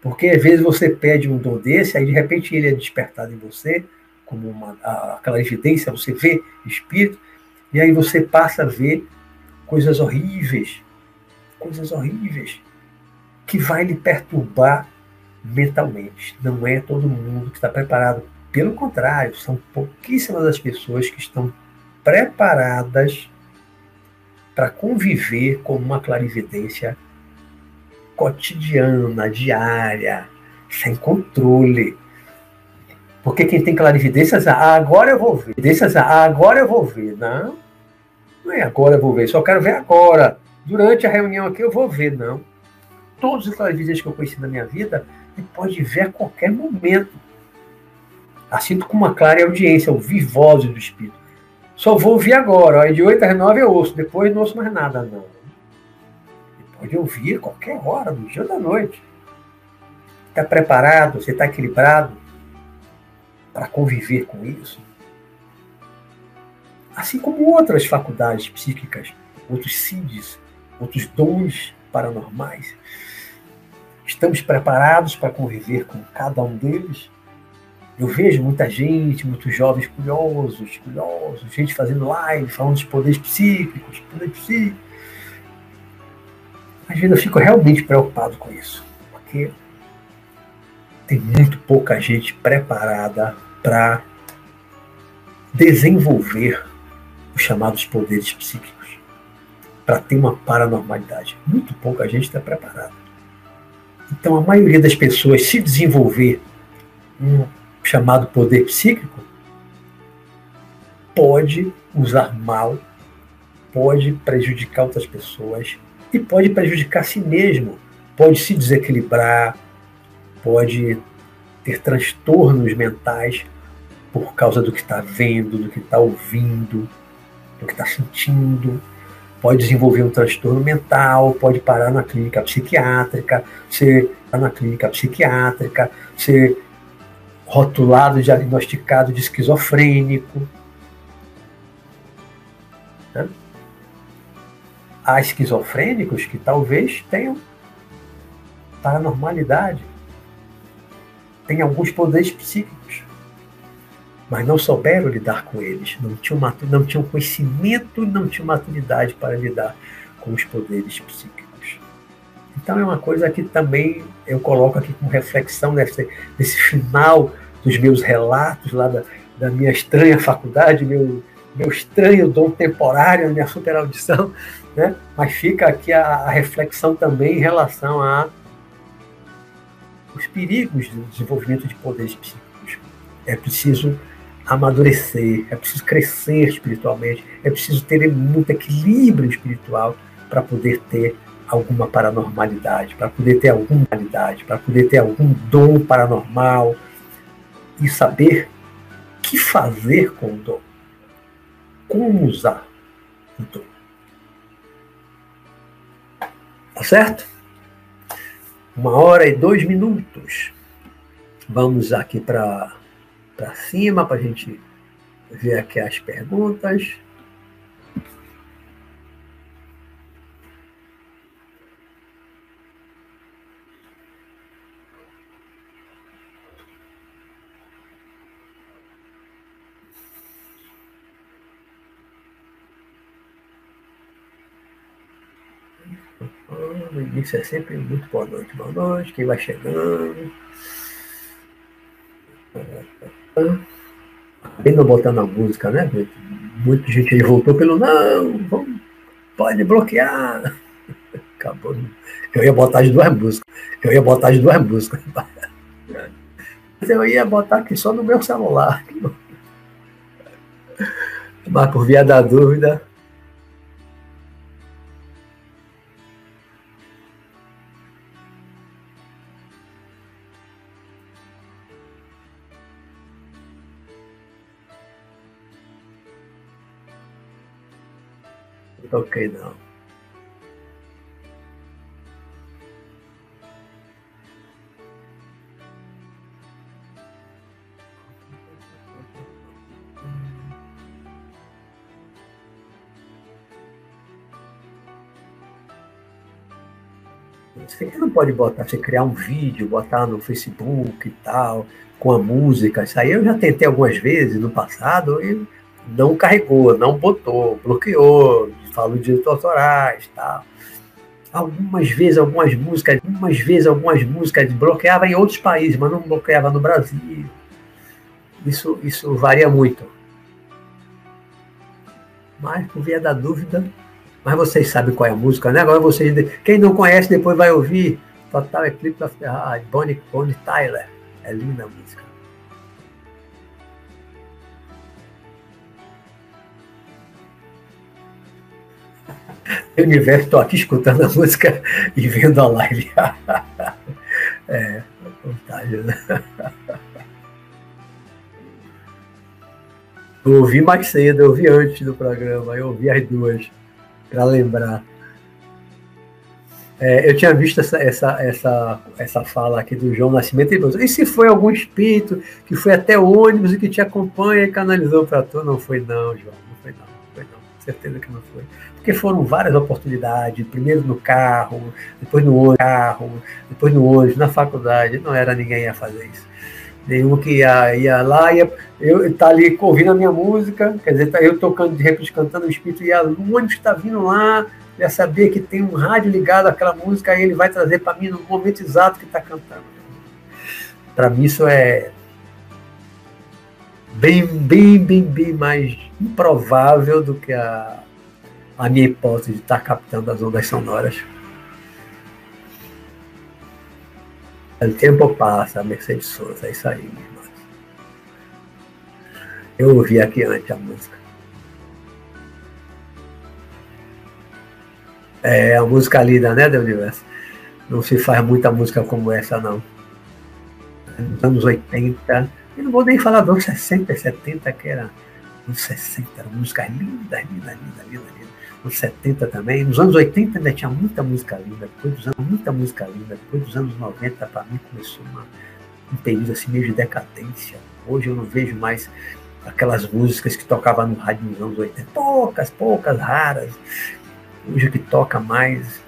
Porque às vezes você pede um dom desse, aí de repente ele é despertado em você, como uma, aquela evidência, você vê espírito, e aí você passa a ver coisas horríveis, coisas horríveis, que vai lhe perturbar mentalmente. Não é todo mundo que está preparado. Pelo contrário, são pouquíssimas as pessoas que estão preparadas para conviver com uma clarividência cotidiana, diária, sem controle. Porque quem tem clarividência, ah, agora eu vou ver. Ah, agora eu vou ver. Não, não é agora eu vou ver, só quero ver agora. Durante a reunião aqui eu vou ver, não. Todos os clarividentes que eu conheci na minha vida, ele pode ver a qualquer momento. Assim como uma clara audiência, ouvir voz do Espírito. Só vou ouvir agora, ó, de 8 às 9 eu ouço, depois não ouço mais nada, não. Ele pode ouvir a qualquer hora, do dia ou da noite. Está preparado? Você está equilibrado? para conviver com isso. Assim como outras faculdades psíquicas, outros CIDs, outros dons paranormais. Estamos preparados para conviver com cada um deles? Eu vejo muita gente, muitos jovens curiosos, curiosos, gente fazendo live, falando dos poderes psíquicos, poderes psíquicos. Às vezes eu fico realmente preocupado com isso, porque tem muito pouca gente preparada para desenvolver os chamados poderes psíquicos, para ter uma paranormalidade. Muito pouca gente está preparada. Então, a maioria das pessoas, se desenvolver um chamado poder psíquico, pode usar mal, pode prejudicar outras pessoas e pode prejudicar si mesmo, pode se desequilibrar, pode ter transtornos mentais por causa do que está vendo, do que está ouvindo, do que está sentindo. Pode desenvolver um transtorno mental, pode parar na clínica psiquiátrica, ser na clínica psiquiátrica, ser rotulado, diagnosticado de esquizofrênico. Né? Há esquizofrênicos que talvez tenham paranormalidade, têm alguns poderes psíquicos, mas não souberam lidar com eles, não tinham, não tinham conhecimento, não tinham maturidade para lidar com os poderes psíquicos. Então é uma coisa que também eu coloco aqui como reflexão nesse, nesse final dos meus relatos lá da, da minha estranha faculdade, meu, meu estranho dom temporário, minha super audição, né? mas fica aqui a, a reflexão também em relação a os perigos do desenvolvimento de poderes psíquicos. É preciso amadurecer, é preciso crescer espiritualmente, é preciso ter muito equilíbrio espiritual para poder ter alguma paranormalidade, para poder ter alguma realidade, para poder ter algum dom paranormal e saber o que fazer com o dom, como usar o dom. Tá certo? Uma hora e dois minutos. Vamos aqui para cima para a gente ver aqui as perguntas. No início é sempre muito boa noite, boa noite, quem vai chegando. Bem não botando a música, né? Muita gente aí voltou pelo não, vamos, pode bloquear. Acabou. Eu ia botar as duas músicas. Eu ia botar as duas músicas. Mas eu ia botar aqui só no meu celular. Mas por via da dúvida, toquei não. Você não pode botar, você criar um vídeo, botar no Facebook e tal, com a música. Isso aí eu já tentei algumas vezes no passado e não carregou, não botou, bloqueou, falo de direitos autorais, tal. Algumas vezes, algumas músicas, algumas vezes, algumas músicas bloqueava em outros países, mas não bloqueava no Brasil. Isso, isso varia muito. Mas, por via da dúvida, mas vocês sabem qual é a música, né? Agora vocês, quem não conhece, depois vai ouvir Total Eclipse the Heart, Bonnie, Bonnie Tyler. É linda a música. Universo, estou aqui escutando a música e vendo a live. é, vontade, né? Eu ouvi mais cedo, eu ouvi antes do programa, eu ouvi as duas, para lembrar. É, eu tinha visto essa, essa, essa, essa fala aqui do João Nascimento e, e se foi algum espírito que foi até ônibus e que te acompanha e canalizou para tu? Não foi não, João, não foi não, não foi não, certeza que não foi porque foram várias oportunidades, primeiro no carro, depois no ônibus, carro, depois no ônibus, na faculdade, não era ninguém a fazer isso. Nenhum que ia, ia lá, ia, eu tá ali ouvindo a minha música, quer dizer, tá eu tocando, de repente cantando, o espírito ia, o ônibus está vindo lá, ia saber que tem um rádio ligado àquela música, aí ele vai trazer para mim no momento exato que está cantando. Para mim isso é bem, bem, bem, bem mais improvável do que a a minha hipótese de estar captando as ondas sonoras. O tempo passa, Mercedes Souza, é isso aí, meu irmão. Eu ouvi aqui antes a música. É a música linda, né, do universo? Não se faz muita música como essa, não. Nos anos 80, eu não vou nem falar dos 60, 70, que era anos 60, eram músicas lindas, lindas, lindas, lindas, lindas. Nos 70 também. Nos anos 80 ainda tinha muita música linda, depois dos anos, muita música linda, depois dos anos 90, para mim, começou uma, um período assim meio de decadência. Hoje eu não vejo mais aquelas músicas que tocava no rádio nos anos 80. Poucas, poucas, raras. Hoje o que toca mais.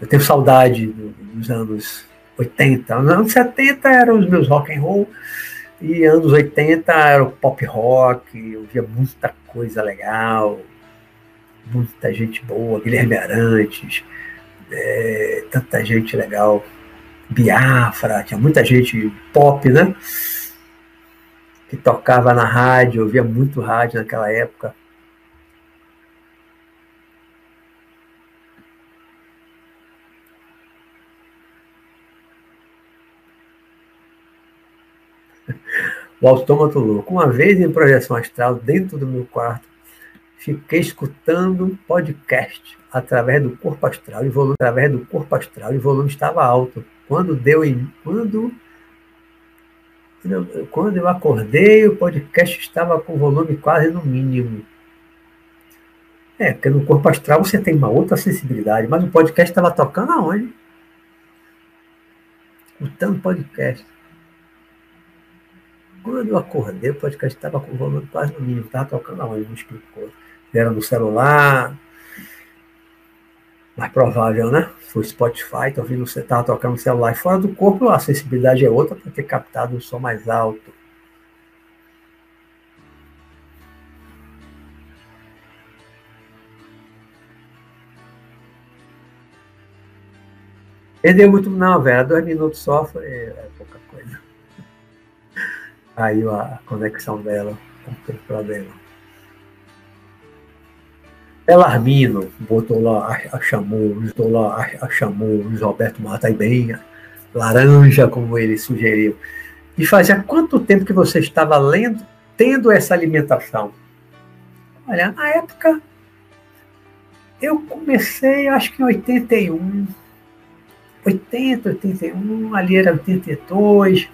Eu tenho saudade dos anos 80. Nos anos 70 eram os meus rock and roll. E anos 80 era o pop rock, eu via muita coisa legal, muita gente boa, Guilherme Arantes, é, tanta gente legal, Biafra, tinha muita gente pop, né? Que tocava na rádio, eu via muito rádio naquela época. O autômato louco. Uma vez em projeção astral, dentro do meu quarto, fiquei escutando podcast através do corpo astral e volume através do corpo astral e o volume estava alto. Quando deu em quando quando eu acordei, o podcast estava com volume quase no mínimo. É, porque no corpo astral você tem uma outra sensibilidade, mas o podcast estava tocando aonde? Escutando podcast. Quando eu acordei, o podcast estava com volume quase no mínimo, estava tocando aonde? Não explicou. Era no celular, mais provável, né? Foi Spotify, tô ouvindo você estava tocando no celular. E fora do corpo, a sensibilidade é outra para ter captado um som mais alto. Perdeu muito, não, velho. Dois minutos só foi é pouca coisa caiu a conexão dela, teve problema. Belarmino botou lá, chamou, botou lá, chamou Luiz Roberto Mata aí bem, laranja, como ele sugeriu. E fazia quanto tempo que você estava lendo, tendo essa alimentação? Olha, na época, eu comecei, acho que em 81, 80, 81, ali era 82,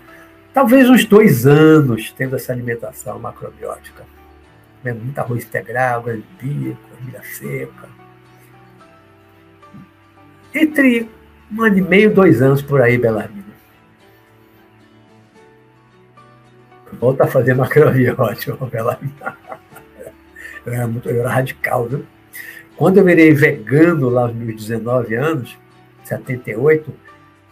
talvez uns dois anos tendo essa alimentação macrobiótica. Comendo muito arroz integral, grão de bico, ervilha seca. Entre um ano e meio, dois anos por aí, Belarmino. Volta a fazer macrobiótico, Belarmino. Eu era, muito, eu era radical, viu? Quando eu virei vegano lá aos meus 19 anos, 78,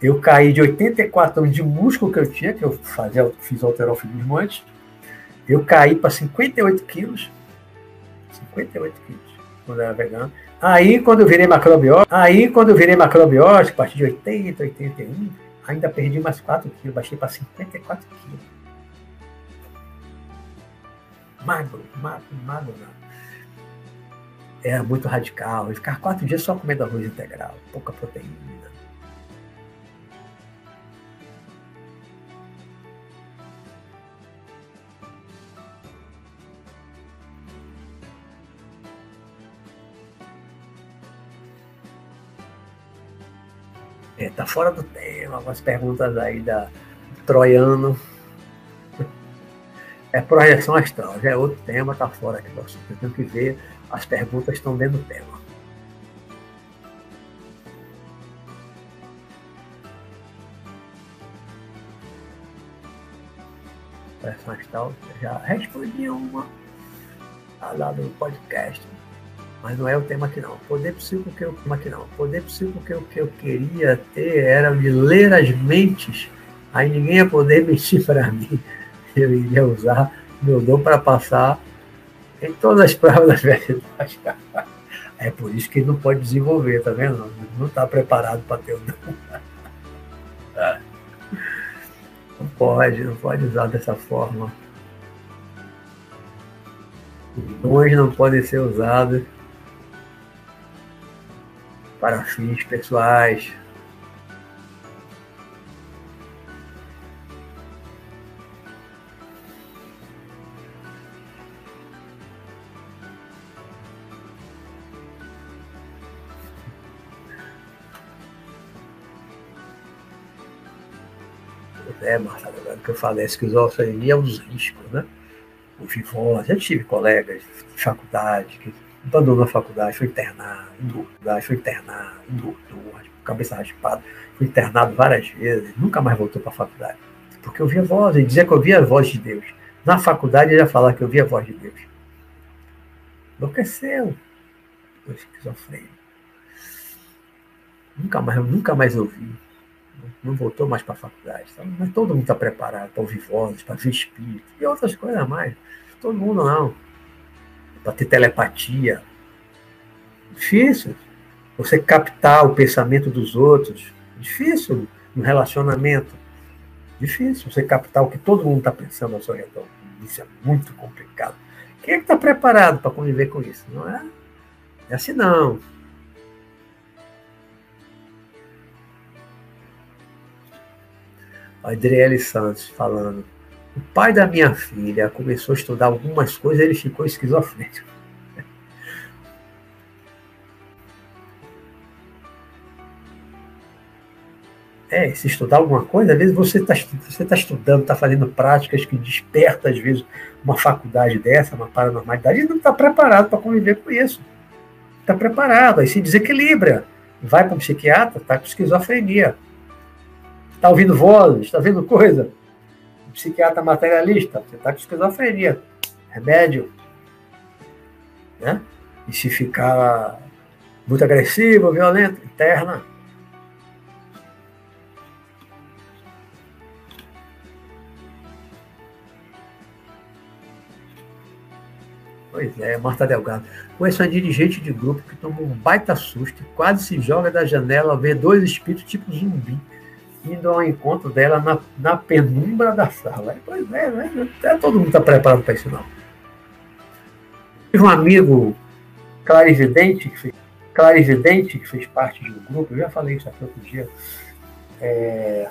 eu caí de 84 anos de músculo que eu tinha, que eu fazia, fiz alterofilismo antes, eu caí para 58 quilos. 58 quilos, quando eu era vegano. Aí, quando eu virei macrobiótico, aí, quando eu virei macrobiótico, a partir de 80, 81, ainda perdi mais 4 quilos, baixei para 54 quilos. Magro, magro, magro, não. Era muito radical. Eu ficava quatro dias só comendo arroz integral, pouca proteína É, tá fora do tema, algumas perguntas aí da Troiano. É projeção astral, já é outro tema, tá fora aqui do assunto. Eu tenho que ver, as perguntas estão dentro do tema. Projeção astral, já respondi uma lá do podcast. Mas não é o tema aqui não. Poder psíquico que eu, aqui não. Poder psíquico que eu, que eu queria ter era de ler as mentes. Aí ninguém ia poder mentir para mim. Eu iria usar meu dom para passar em todas as provas da verdade. É por isso que não pode desenvolver, tá vendo? Não está preparado para ter o dom. Não pode, não pode usar dessa forma. Os dons não podem ser usados para fins pessoais. É, Marcelo, agora que eu falei, esquizofrenia é um riscos, é né? Os a gente tive colegas de faculdade que abandonou a faculdade, foi internado, foi internado, cabeça raspada, foi internado várias vezes, nunca mais voltou para a faculdade. Porque eu via voz, ele dizia que eu via a voz de Deus. Na faculdade ele ia falar que eu via a voz de Deus. Enlouqueceu. O esquizofrênico. Nunca mais, nunca mais ouvi. Não voltou mais para a faculdade. Mas todo mundo está preparado para ouvir vozes, para ver espírito e outras coisas mais. Todo mundo não. Para ter telepatia. Difícil. Você captar o pensamento dos outros. Difícil no relacionamento. Difícil você captar o que todo mundo está pensando ao seu redor. Isso é muito complicado. Quem é que está preparado para conviver com isso? Não é? É assim não. A Adriele Santos falando. O pai da minha filha começou a estudar algumas coisas e ele ficou esquizofrênico. É, se estudar alguma coisa, às vezes você está você tá estudando, está fazendo práticas que desperta, às vezes, uma faculdade dessa, uma paranormalidade, e não está preparado para conviver com isso. Está preparado, aí se desequilibra. Vai para um psiquiatra, está com esquizofrenia. Está ouvindo vozes, está vendo coisa. Psiquiatra materialista, você está com esquizofrenia. Remédio. Né? E se ficar muito agressivo, violento, interna. Pois é, Marta Delgado. Conheço uma dirigente de grupo que tomou um baita susto quase se joga da janela ao ver dois espíritos tipo zumbi indo ao encontro dela na, na penumbra da sala. Pois é, né? todo mundo está preparado para isso, não. Tive um amigo clarividente que fez, clarividente que fez parte de um grupo, eu já falei isso aqui outro dia, é,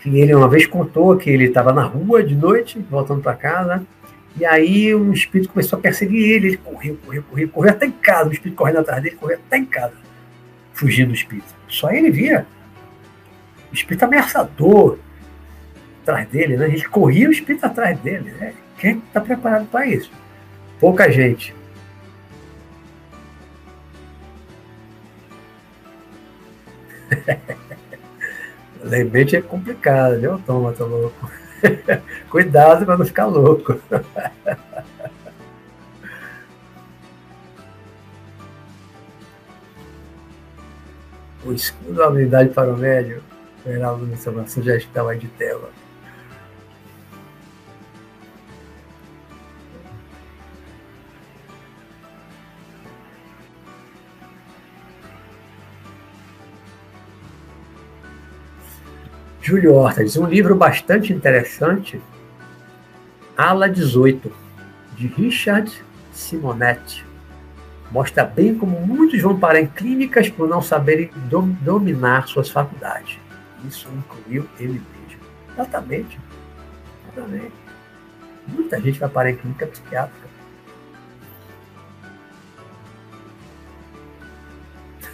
que ele uma vez contou que ele estava na rua de noite, voltando para casa, e aí um espírito começou a perseguir ele. Ele correu, correu, correu, correu até em casa. O espírito correndo atrás dele, correu até em casa, fugindo do espírito. Só ele via. O espírito ameaçador atrás dele, né? Ele corria o espírito atrás dele. Né? Quem está preparado para isso? Pouca gente. Lembrete é complicado, viu? Toma, tô louco. Cuidado para não ficar louco. o escudo da habilidade para o médio, o Heraldo me uma sugestão aí de tela. Júlio Horta diz um livro bastante interessante, Ala 18, de Richard Simonetti. Mostra bem como muitos vão parar em clínicas por não saberem dom, dominar suas faculdades. Isso incluiu ele mesmo. Exatamente. Exatamente. Muita gente vai parar em clínica psiquiátrica.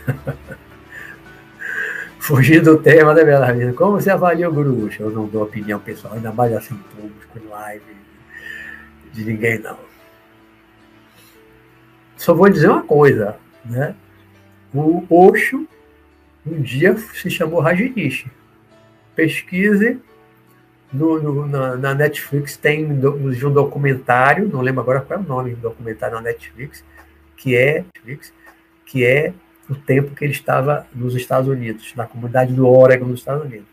Fugir do tema, né, Belarmina? Como você avalia o Gruxa? Eu não dou opinião pessoal, ainda mais assim público, live, de ninguém, não. Só vou dizer uma coisa, né? O Osho um dia se chamou Rajinishi. Pesquise no, no, na, na, Netflix tem um documentário, não lembro agora qual é o nome do documentário na Netflix, que é que é o tempo que ele estava nos Estados Unidos, na comunidade do Oregon, nos Estados Unidos.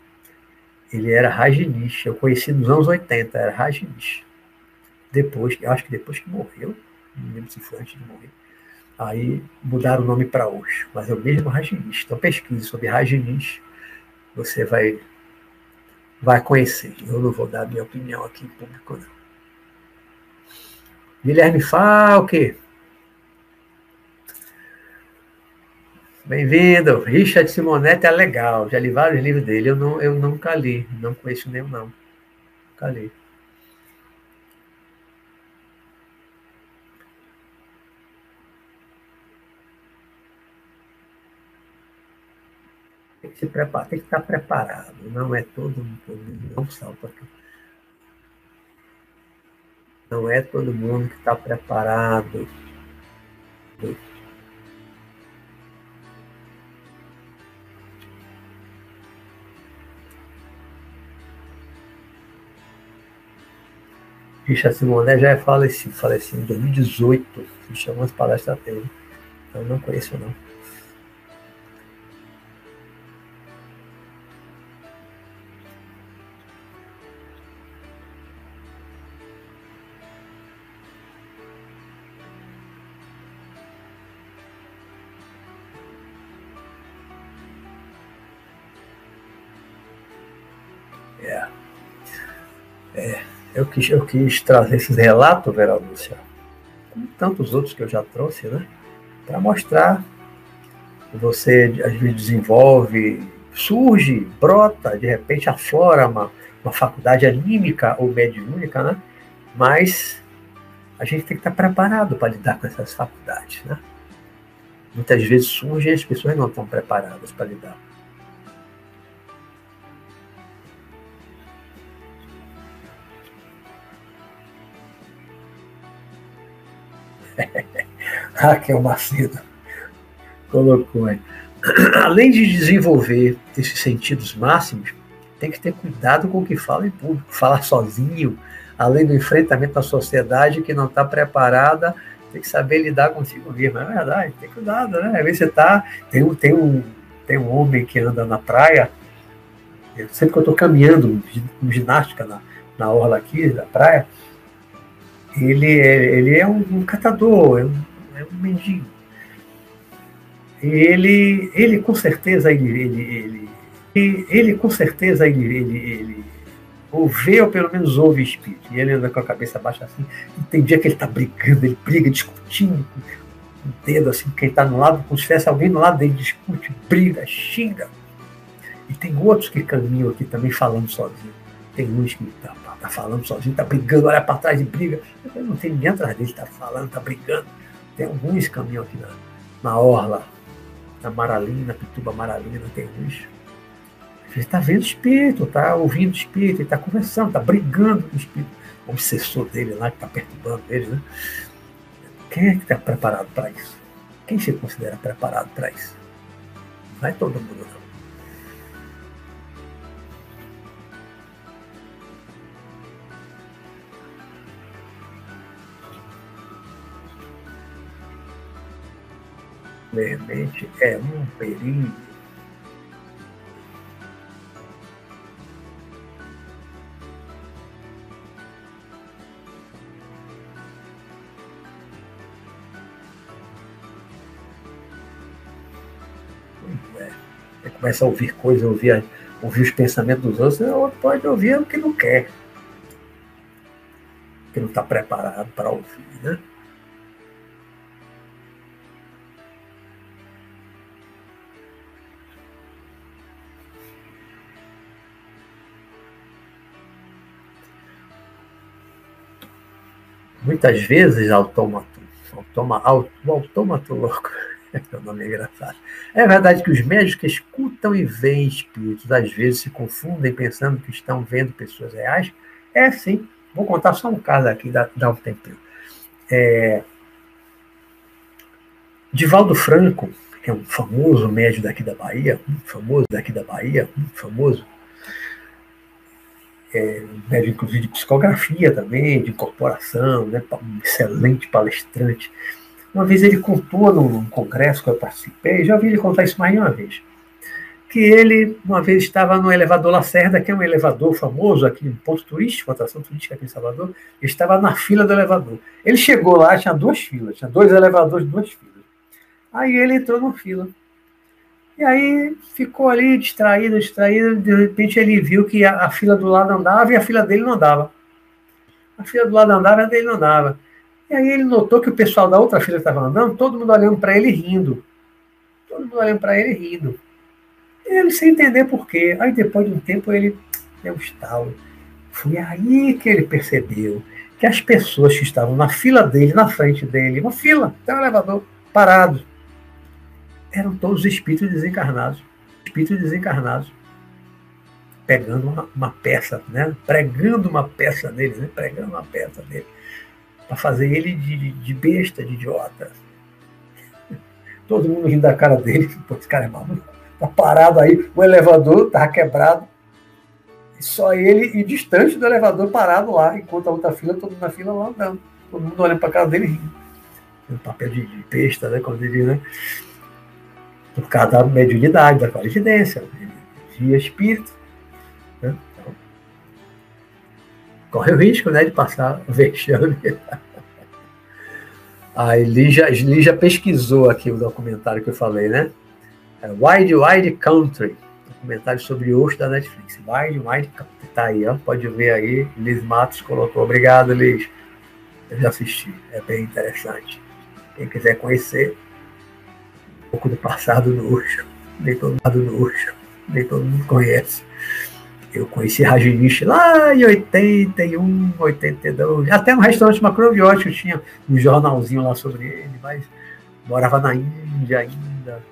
Ele era Rajinish, eu conheci nos anos 80, era Rajinish. Depois, acho que depois que morreu, não lembro se foi antes de morrer, aí mudaram o nome para Osho, mas é o mesmo Rajinish. Então pesquise sobre Rajinish, você vai, vai conhecer. Eu não vou dar minha opinião aqui em público, não. Guilherme Falque, Bem-vindo. Richard Simonetti é legal. Já li vários livros dele. Eu, não, eu nunca li. Não conheço nenhum, não. Nunca li. Que se preparar, tem que estar preparado. Não é todo mundo, não salta. Não é todo mundo que está preparado. Richard Simonet já é falecido, falecido em 2018. Se chama as palestras dele. Eu não conheço, não. Quis, eu quis trazer esses relatos, Vera Lúcia, como tantos outros que eu já trouxe, né? Para mostrar que você, às vezes, desenvolve, surge, brota, de repente aflora uma, uma faculdade anímica ou mediúnica, né? Mas a gente tem que estar preparado para lidar com essas faculdades, né? Muitas vezes surgem e as pessoas não estão preparadas para lidar. Raquel Macedo colocou aí. Além de desenvolver esses sentidos máximos, tem que ter cuidado com o que fala em público, falar sozinho, além do enfrentamento da sociedade que não está preparada, tem que saber lidar consigo mesmo. É verdade, tem cuidado, né? Às vezes você tá. Tem um, tem um, tem um homem que anda na praia, sempre que eu estou caminhando, com ginástica na, na orla aqui da praia, ele é, ele é um, um catador, é um, é um mendigo. Ele, ele com certeza ele, ele, ele, ele com certeza ele, ele, ele ou ou pelo menos ouve espírito. E ele anda com a cabeça baixa assim. E tem dia que ele está brigando, ele briga, discutindo com o dedo assim, quem está no lado, como se tivesse alguém no lado dele, discute, briga, xinga. E tem outros que caminham aqui também falando sozinho. Tem uns que tá, tá falando sozinho, tá brigando, olha para trás e briga. Não tem ninguém atrás dele, tá falando, tá brigando. Tem alguns caminham aqui na, na orla, na Maralina, Pituba Maralina, tem uns. Ele está vendo espírito, está ouvindo espírito, está conversando, está brigando com o espírito, o obsessor dele lá, que está perturbando ele. Né? Quem é que está preparado para isso? Quem se considera preparado para isso? Não é todo mundo, Realmente é um perigo. É. Você começa a ouvir coisas, ouvir, ouvir os pensamentos dos outros, outro pode ouvir o que não quer. Que não está preparado para ouvir, né? Muitas vezes autômato, automa, o autômato louco, é o nome engraçado. É verdade que os médicos que escutam e veem espíritos, às vezes se confundem pensando que estão vendo pessoas reais. É sim. Vou contar só um caso aqui, dá, dá um tempinho. É, Divaldo Franco, que é um famoso médico daqui da Bahia, um famoso daqui da Bahia, um famoso é, médio inclusive de psicografia também, de incorporação, né, um excelente palestrante. Uma vez ele contou num congresso que eu participei, já ouvi ele contar isso mais de uma vez, que ele, uma vez, estava no elevador Lacerda, que é um elevador famoso aqui, um ponto turístico, uma atração turística aqui em Salvador, ele estava na fila do elevador. Ele chegou lá, tinha duas filas, tinha dois elevadores, duas filas. Aí ele entrou na fila. E aí ficou ali distraído, distraído. De repente ele viu que a, a fila do lado andava e a fila dele não andava. A fila do lado andava e a dele não andava. E aí ele notou que o pessoal da outra fila estava andando, todo mundo olhando para ele rindo. Todo mundo olhando para ele rindo. Ele sem entender por quê. Aí depois de um tempo ele deu um estalo. Foi aí que ele percebeu que as pessoas que estavam na fila dele, na frente dele, uma fila, até um elevador, parado, eram todos espíritos desencarnados. espíritos desencarnados pegando uma, uma, peça, né? pregando uma peça nele, né? pregando uma peça nele, para fazer ele de, de, besta, de idiota. Todo mundo rindo da cara dele, pô, esse cara é maluco, tá parado aí, o elevador tava quebrado, só ele e distante do elevador parado lá, enquanto a outra fila, todo mundo na fila lá andando, todo mundo olhando para a cara dele rindo. Um papel de, de besta, né? Como diz, né? Por causa da mediunidade, da clarividência. Ele via espírito, né? Então, corre o risco né, de passar vexame. A Elija, Elija pesquisou aqui o documentário que eu falei, né? É Wide Wide Country, documentário sobre Osho da Netflix. Wide Wide Country. Tá aí, ó. pode ver aí. Liz Matos colocou. Obrigado, Liz. Eu já assisti, é bem interessante. Quem quiser conhecer pouco do passado do Osho, nem todo mundo do Osho, nem todo mundo conhece. Eu conheci Rajinish lá em 81, 82. Até no restaurante macrobiótico tinha um jornalzinho lá sobre ele, mas morava na Índia ainda.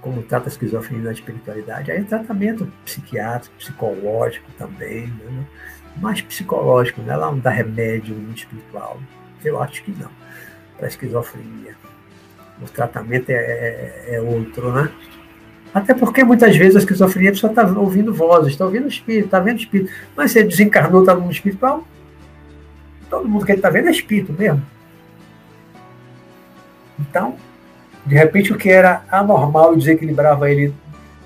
Como trata a esquizofrenia na espiritualidade? Aí é tratamento psiquiátrico, psicológico também, né? Mais psicológico, né? Ela não dá remédio muito espiritual. Eu acho que não, para esquizofrenia o tratamento é, é, é, outro, né? Até porque muitas vezes a esquizofrenia a pessoa está ouvindo vozes, está ouvindo espírito, está vendo espírito. Mas você desencarnou, está no mundo espiritual, todo mundo que ele está vendo é espírito mesmo. Então, de repente, o que era anormal e desequilibrava ele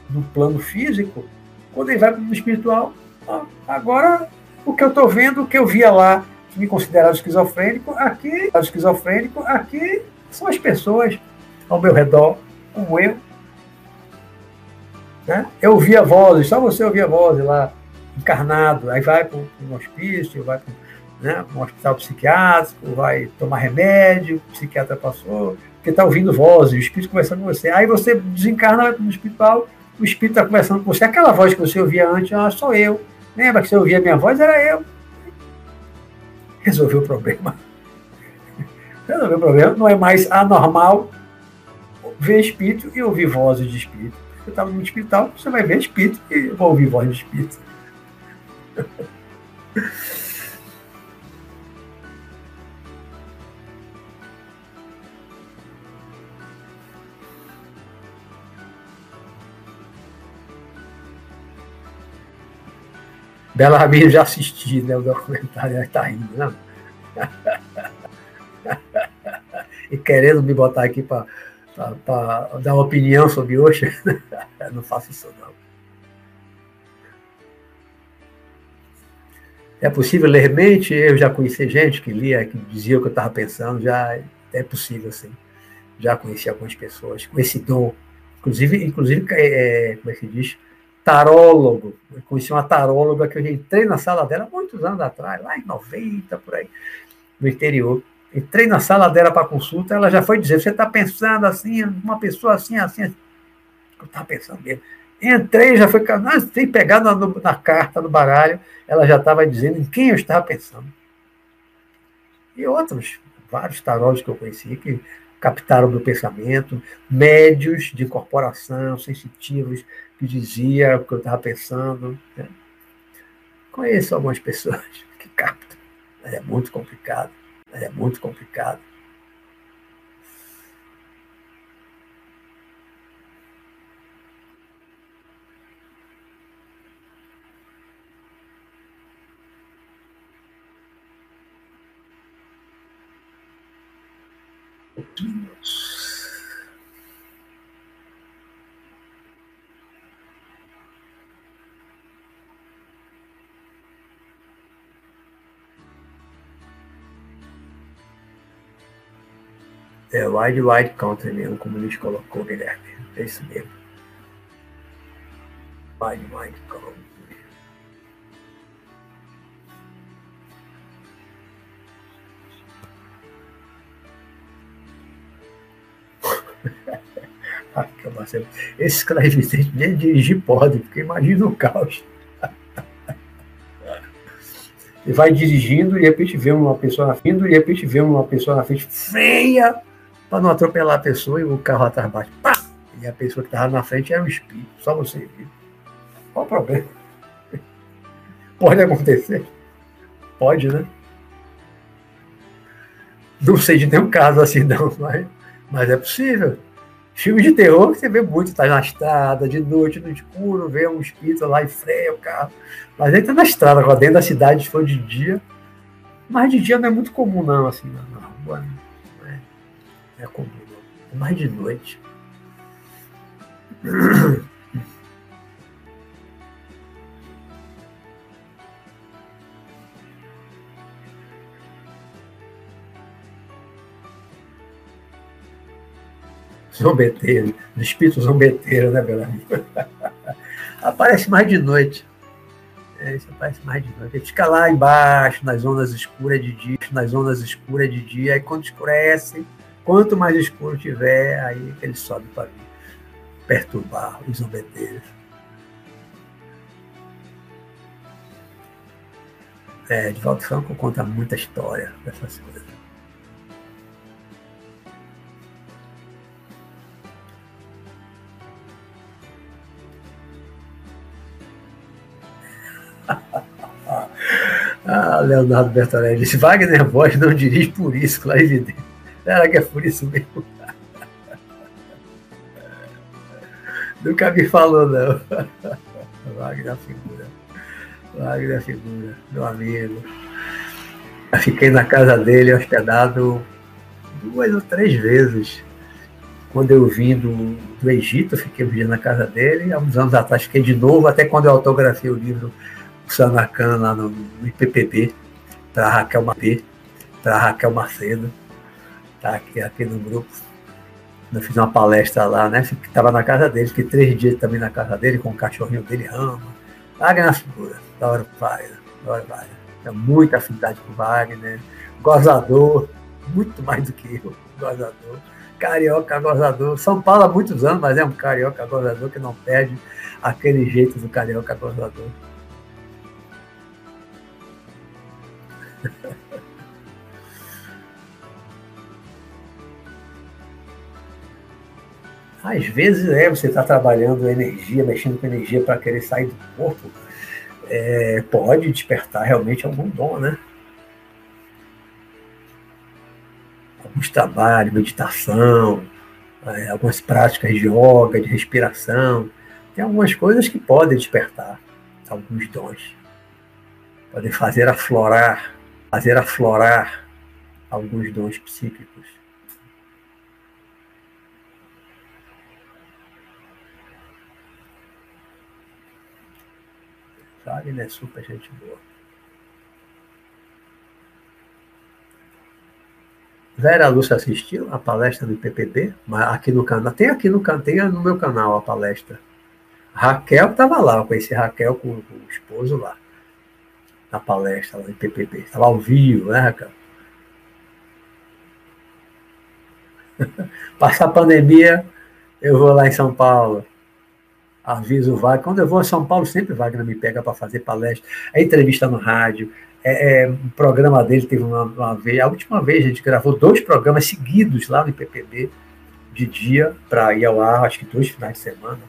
no plano físico, quando ele vai para o mundo espiritual, agora o que eu estou vendo, o que eu via lá, que me considerava esquizofrênico, aqui, esquizofrênico, aqui são as pessoas ao meu redor, como eu. Né? Eu ouvia vozes, só você ouvia vozes lá, encarnado, aí vai para um hospício, vai para né, um hospital psiquiátrico, vai tomar remédio, o psiquiatra passou, porque está ouvindo vozes, o espírito conversando com você. Aí você desencarna, vai para o hospital, o espírito está conversando com você. Aquela voz que você ouvia antes, ah, sou eu. Lembra que você ouvia a minha voz? Era eu. Resolveu o problema. Resolveu o problema. Não é mais anormal ver espírito e ouvir vozes de espírito. Você estava no hospital, você vai ver espírito e vai ouvir voz de espírito. Bela Ramiro já assisti né, o documentário, está indo, né? e querendo me botar aqui para dar uma opinião sobre Osho. não faço isso, não. É possível ler mente? Eu já conheci gente que lia, que dizia o que eu estava pensando, já é possível, sim. Já conheci algumas pessoas com esse dom. Inclusive, inclusive é, como é que se diz? Tarólogo. Eu conheci uma taróloga que eu entrei na sala dela muitos anos atrás, lá em 90, por aí, no interior. Entrei na sala dela para consulta, ela já foi dizer: você está pensando assim, uma pessoa assim, assim. assim. Eu estava pensando mesmo. Entrei, já foi. Sem pegar na, na carta, no baralho, ela já estava dizendo em quem eu estava pensando. E outros, vários tarólogos que eu conheci, que captaram meu pensamento, médios de incorporação, sensitivos, que dizia o que eu estava pensando. Né? Conheço algumas pessoas que captam, mas é muito complicado. É muito complicado. É Wide Wide Country mesmo, como Luiz colocou, Guilherme. É isso mesmo. Wide Wide Country. Esse escravizante nem dirigir pode, porque imagina o caos. e vai dirigindo, e de repente vê uma pessoa na frente, e de repente vê uma pessoa na frente, freia para não atropelar a pessoa e o carro atrás bate. Pá! E a pessoa que estava na frente era um espírito, só você viu. Qual o problema? Pode acontecer. Pode, né? Não sei de nenhum caso assim, não, mas, mas é possível. Filme de terror você vê muito, tá na estrada, de noite, no escuro, vê um espírito lá e freia o carro. Mas ele tá na estrada, dentro da cidade, se for de dia. Mas de dia não é muito comum, não, assim, na, rua. É, não é comum, não. É mais de noite. zombeteiro, do espírito zombeteiro, né, amigo? aparece mais de noite. É, isso aparece mais de noite. Ele fica lá embaixo, nas zonas escuras de dia, nas zonas escuras de dia, aí quando escurece, quanto mais escuro tiver, aí ele sobe para perturbar os zombeteiros. É, Franco conta muita história dessas coisas. ah, Leonardo Bertorelli disse, Wagner Voz não dirige por isso, claro evidente. Será que é por isso mesmo? Nunca me falou, não. Wagner figura. Wagner figura, meu amigo. Eu fiquei na casa dele hospedado duas ou três vezes. Quando eu vim do, do Egito, fiquei um dia na casa dele. Há uns anos atrás fiquei de novo, até quando eu autografei o livro Sanacan lá no, no IPPB, para Raquel Raquel Macedo, tá aqui, aqui no grupo. Eu fiz uma palestra lá, né? Estava na casa dele, fiquei três dias também na casa dele, com o cachorrinho dele, Rama. Wagner na figura, da hora Wagner, da hora Wagner. Tem muita afinidade com o Wagner, gozador, muito mais do que eu, gozador. Carioca gozador. São Paulo há muitos anos, mas é um carioca gozador que não perde aquele jeito do carioca gozador. Às vezes é, você está trabalhando energia, mexendo com energia para querer sair do corpo, é, pode despertar realmente algum dom, né? Alguns trabalhos, meditação, é, algumas práticas de yoga, de respiração. Tem algumas coisas que podem despertar alguns dons. Podem fazer aflorar fazer aflorar alguns dons psíquicos. Sabe, ele é super gente boa. Vera Lúcia assistiu a palestra do PPB, aqui no canal. Tem aqui no, tem no meu canal a palestra. Raquel estava lá, eu conheci Raquel com, com o esposo lá na palestra lá em PPB. Estava ao vivo, né, Raquel? Passar a pandemia, eu vou lá em São Paulo. Aviso o Wagner. Quando eu vou a São Paulo, sempre Wagner me pega para fazer palestra. É entrevista no rádio. É, é, o programa dele teve uma, uma, vez. A última vez a gente gravou dois programas seguidos lá no IPPB, de dia, para ir ao ar, acho que dois finais de semana.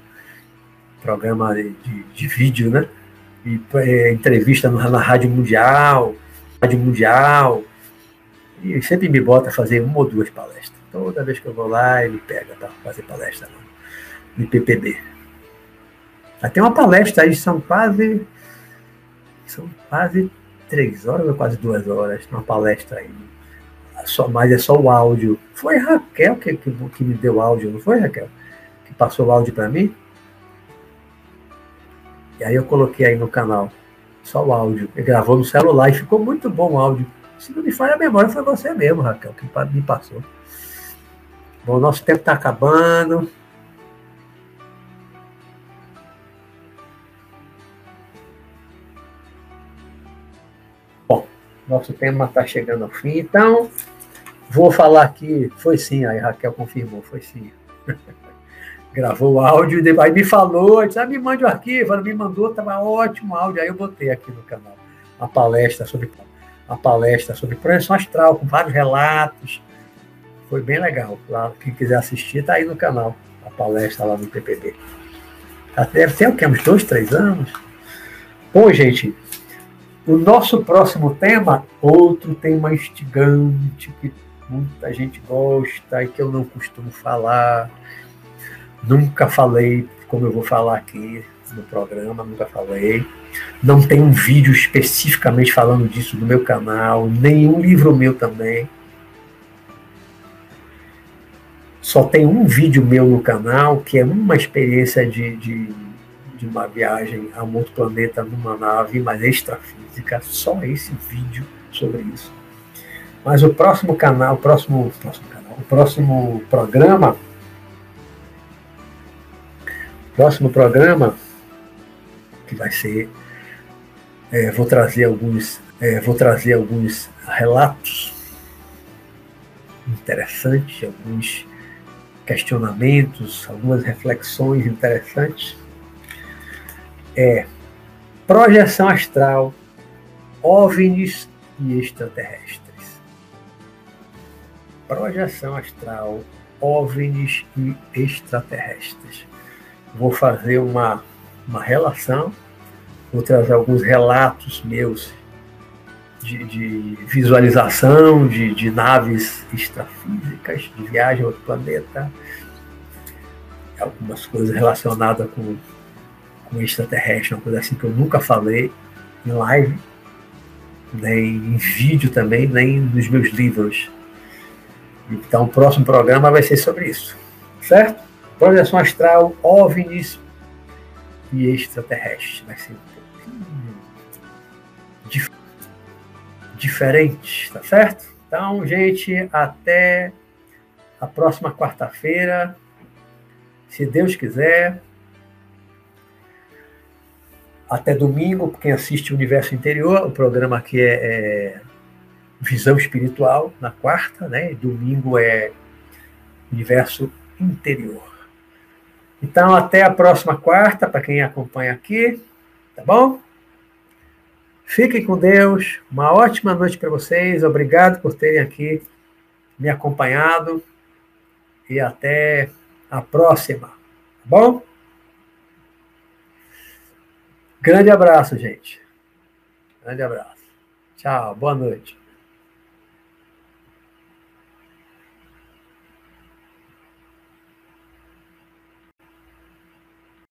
Programa de, de, de vídeo, né? e, é, entrevista na, na Rádio Mundial, Rádio Mundial, e sempre me bota a fazer uma ou duas palestras. Toda vez que eu vou lá, ele pega para fazer palestra no IPPB. Até uma palestra aí, são quase. São quase três horas ou quase duas horas, uma palestra aí. Só, mas é só o áudio. Foi Raquel que, que, que me deu áudio, não foi, Raquel? Que passou o áudio para mim? E aí eu coloquei aí no canal só o áudio. Ele gravou no celular e ficou muito bom o áudio. Se não me falha a memória, foi você mesmo, Raquel, que me passou. Bom, nosso tempo está acabando. Nosso tema está chegando ao fim, então vou falar aqui. Foi sim, aí Raquel confirmou, foi sim. gravou o áudio, aí me falou, disse, ah, me mande o arquivo, ela me mandou, estava ótimo o áudio, aí eu botei aqui no canal. a palestra sobre a palestra sobre projeção astral, com vários relatos. Foi bem legal. Lá, quem quiser assistir, está aí no canal, a palestra lá no PPB. Deve ter o? Uns dois, três anos? Bom, gente, o nosso próximo tema, outro tema instigante, que muita gente gosta e que eu não costumo falar. Nunca falei como eu vou falar aqui no programa, nunca falei. Não tem um vídeo especificamente falando disso no meu canal, nenhum livro meu também. Só tem um vídeo meu no canal que é uma experiência de, de, de uma viagem a um outro planeta numa nave, mas extrafísica. Só esse vídeo sobre isso. Mas o próximo canal, o próximo, próximo canal, o próximo programa, próximo programa que vai ser, é, vou trazer alguns, é, vou trazer alguns relatos interessantes, alguns questionamentos, algumas reflexões interessantes. É projeção astral, OVNIs e extraterrestres projeção astral, OVNIs e extraterrestres. Vou fazer uma, uma relação, vou trazer alguns relatos meus de, de visualização de, de, naves extrafísicas, de viagem a outro planeta, algumas coisas relacionadas com, com extraterrestre, uma coisa assim que eu nunca falei em live, nem em vídeo também, nem nos meus livros. Então, o próximo programa vai ser sobre isso. Certo? Projeção astral, OVNIs e extraterrestres. Vai ser um pouquinho dif diferente, tá certo? Então, gente, até a próxima quarta-feira. Se Deus quiser. Até domingo, quem assiste o Universo Interior, o programa aqui é, é visão espiritual na quarta, né? Domingo é universo interior. Então, até a próxima quarta, para quem acompanha aqui, tá bom? Fiquem com Deus, uma ótima noite para vocês, obrigado por terem aqui me acompanhado e até a próxima, tá bom? Grande abraço, gente. Grande abraço. Tchau, boa noite.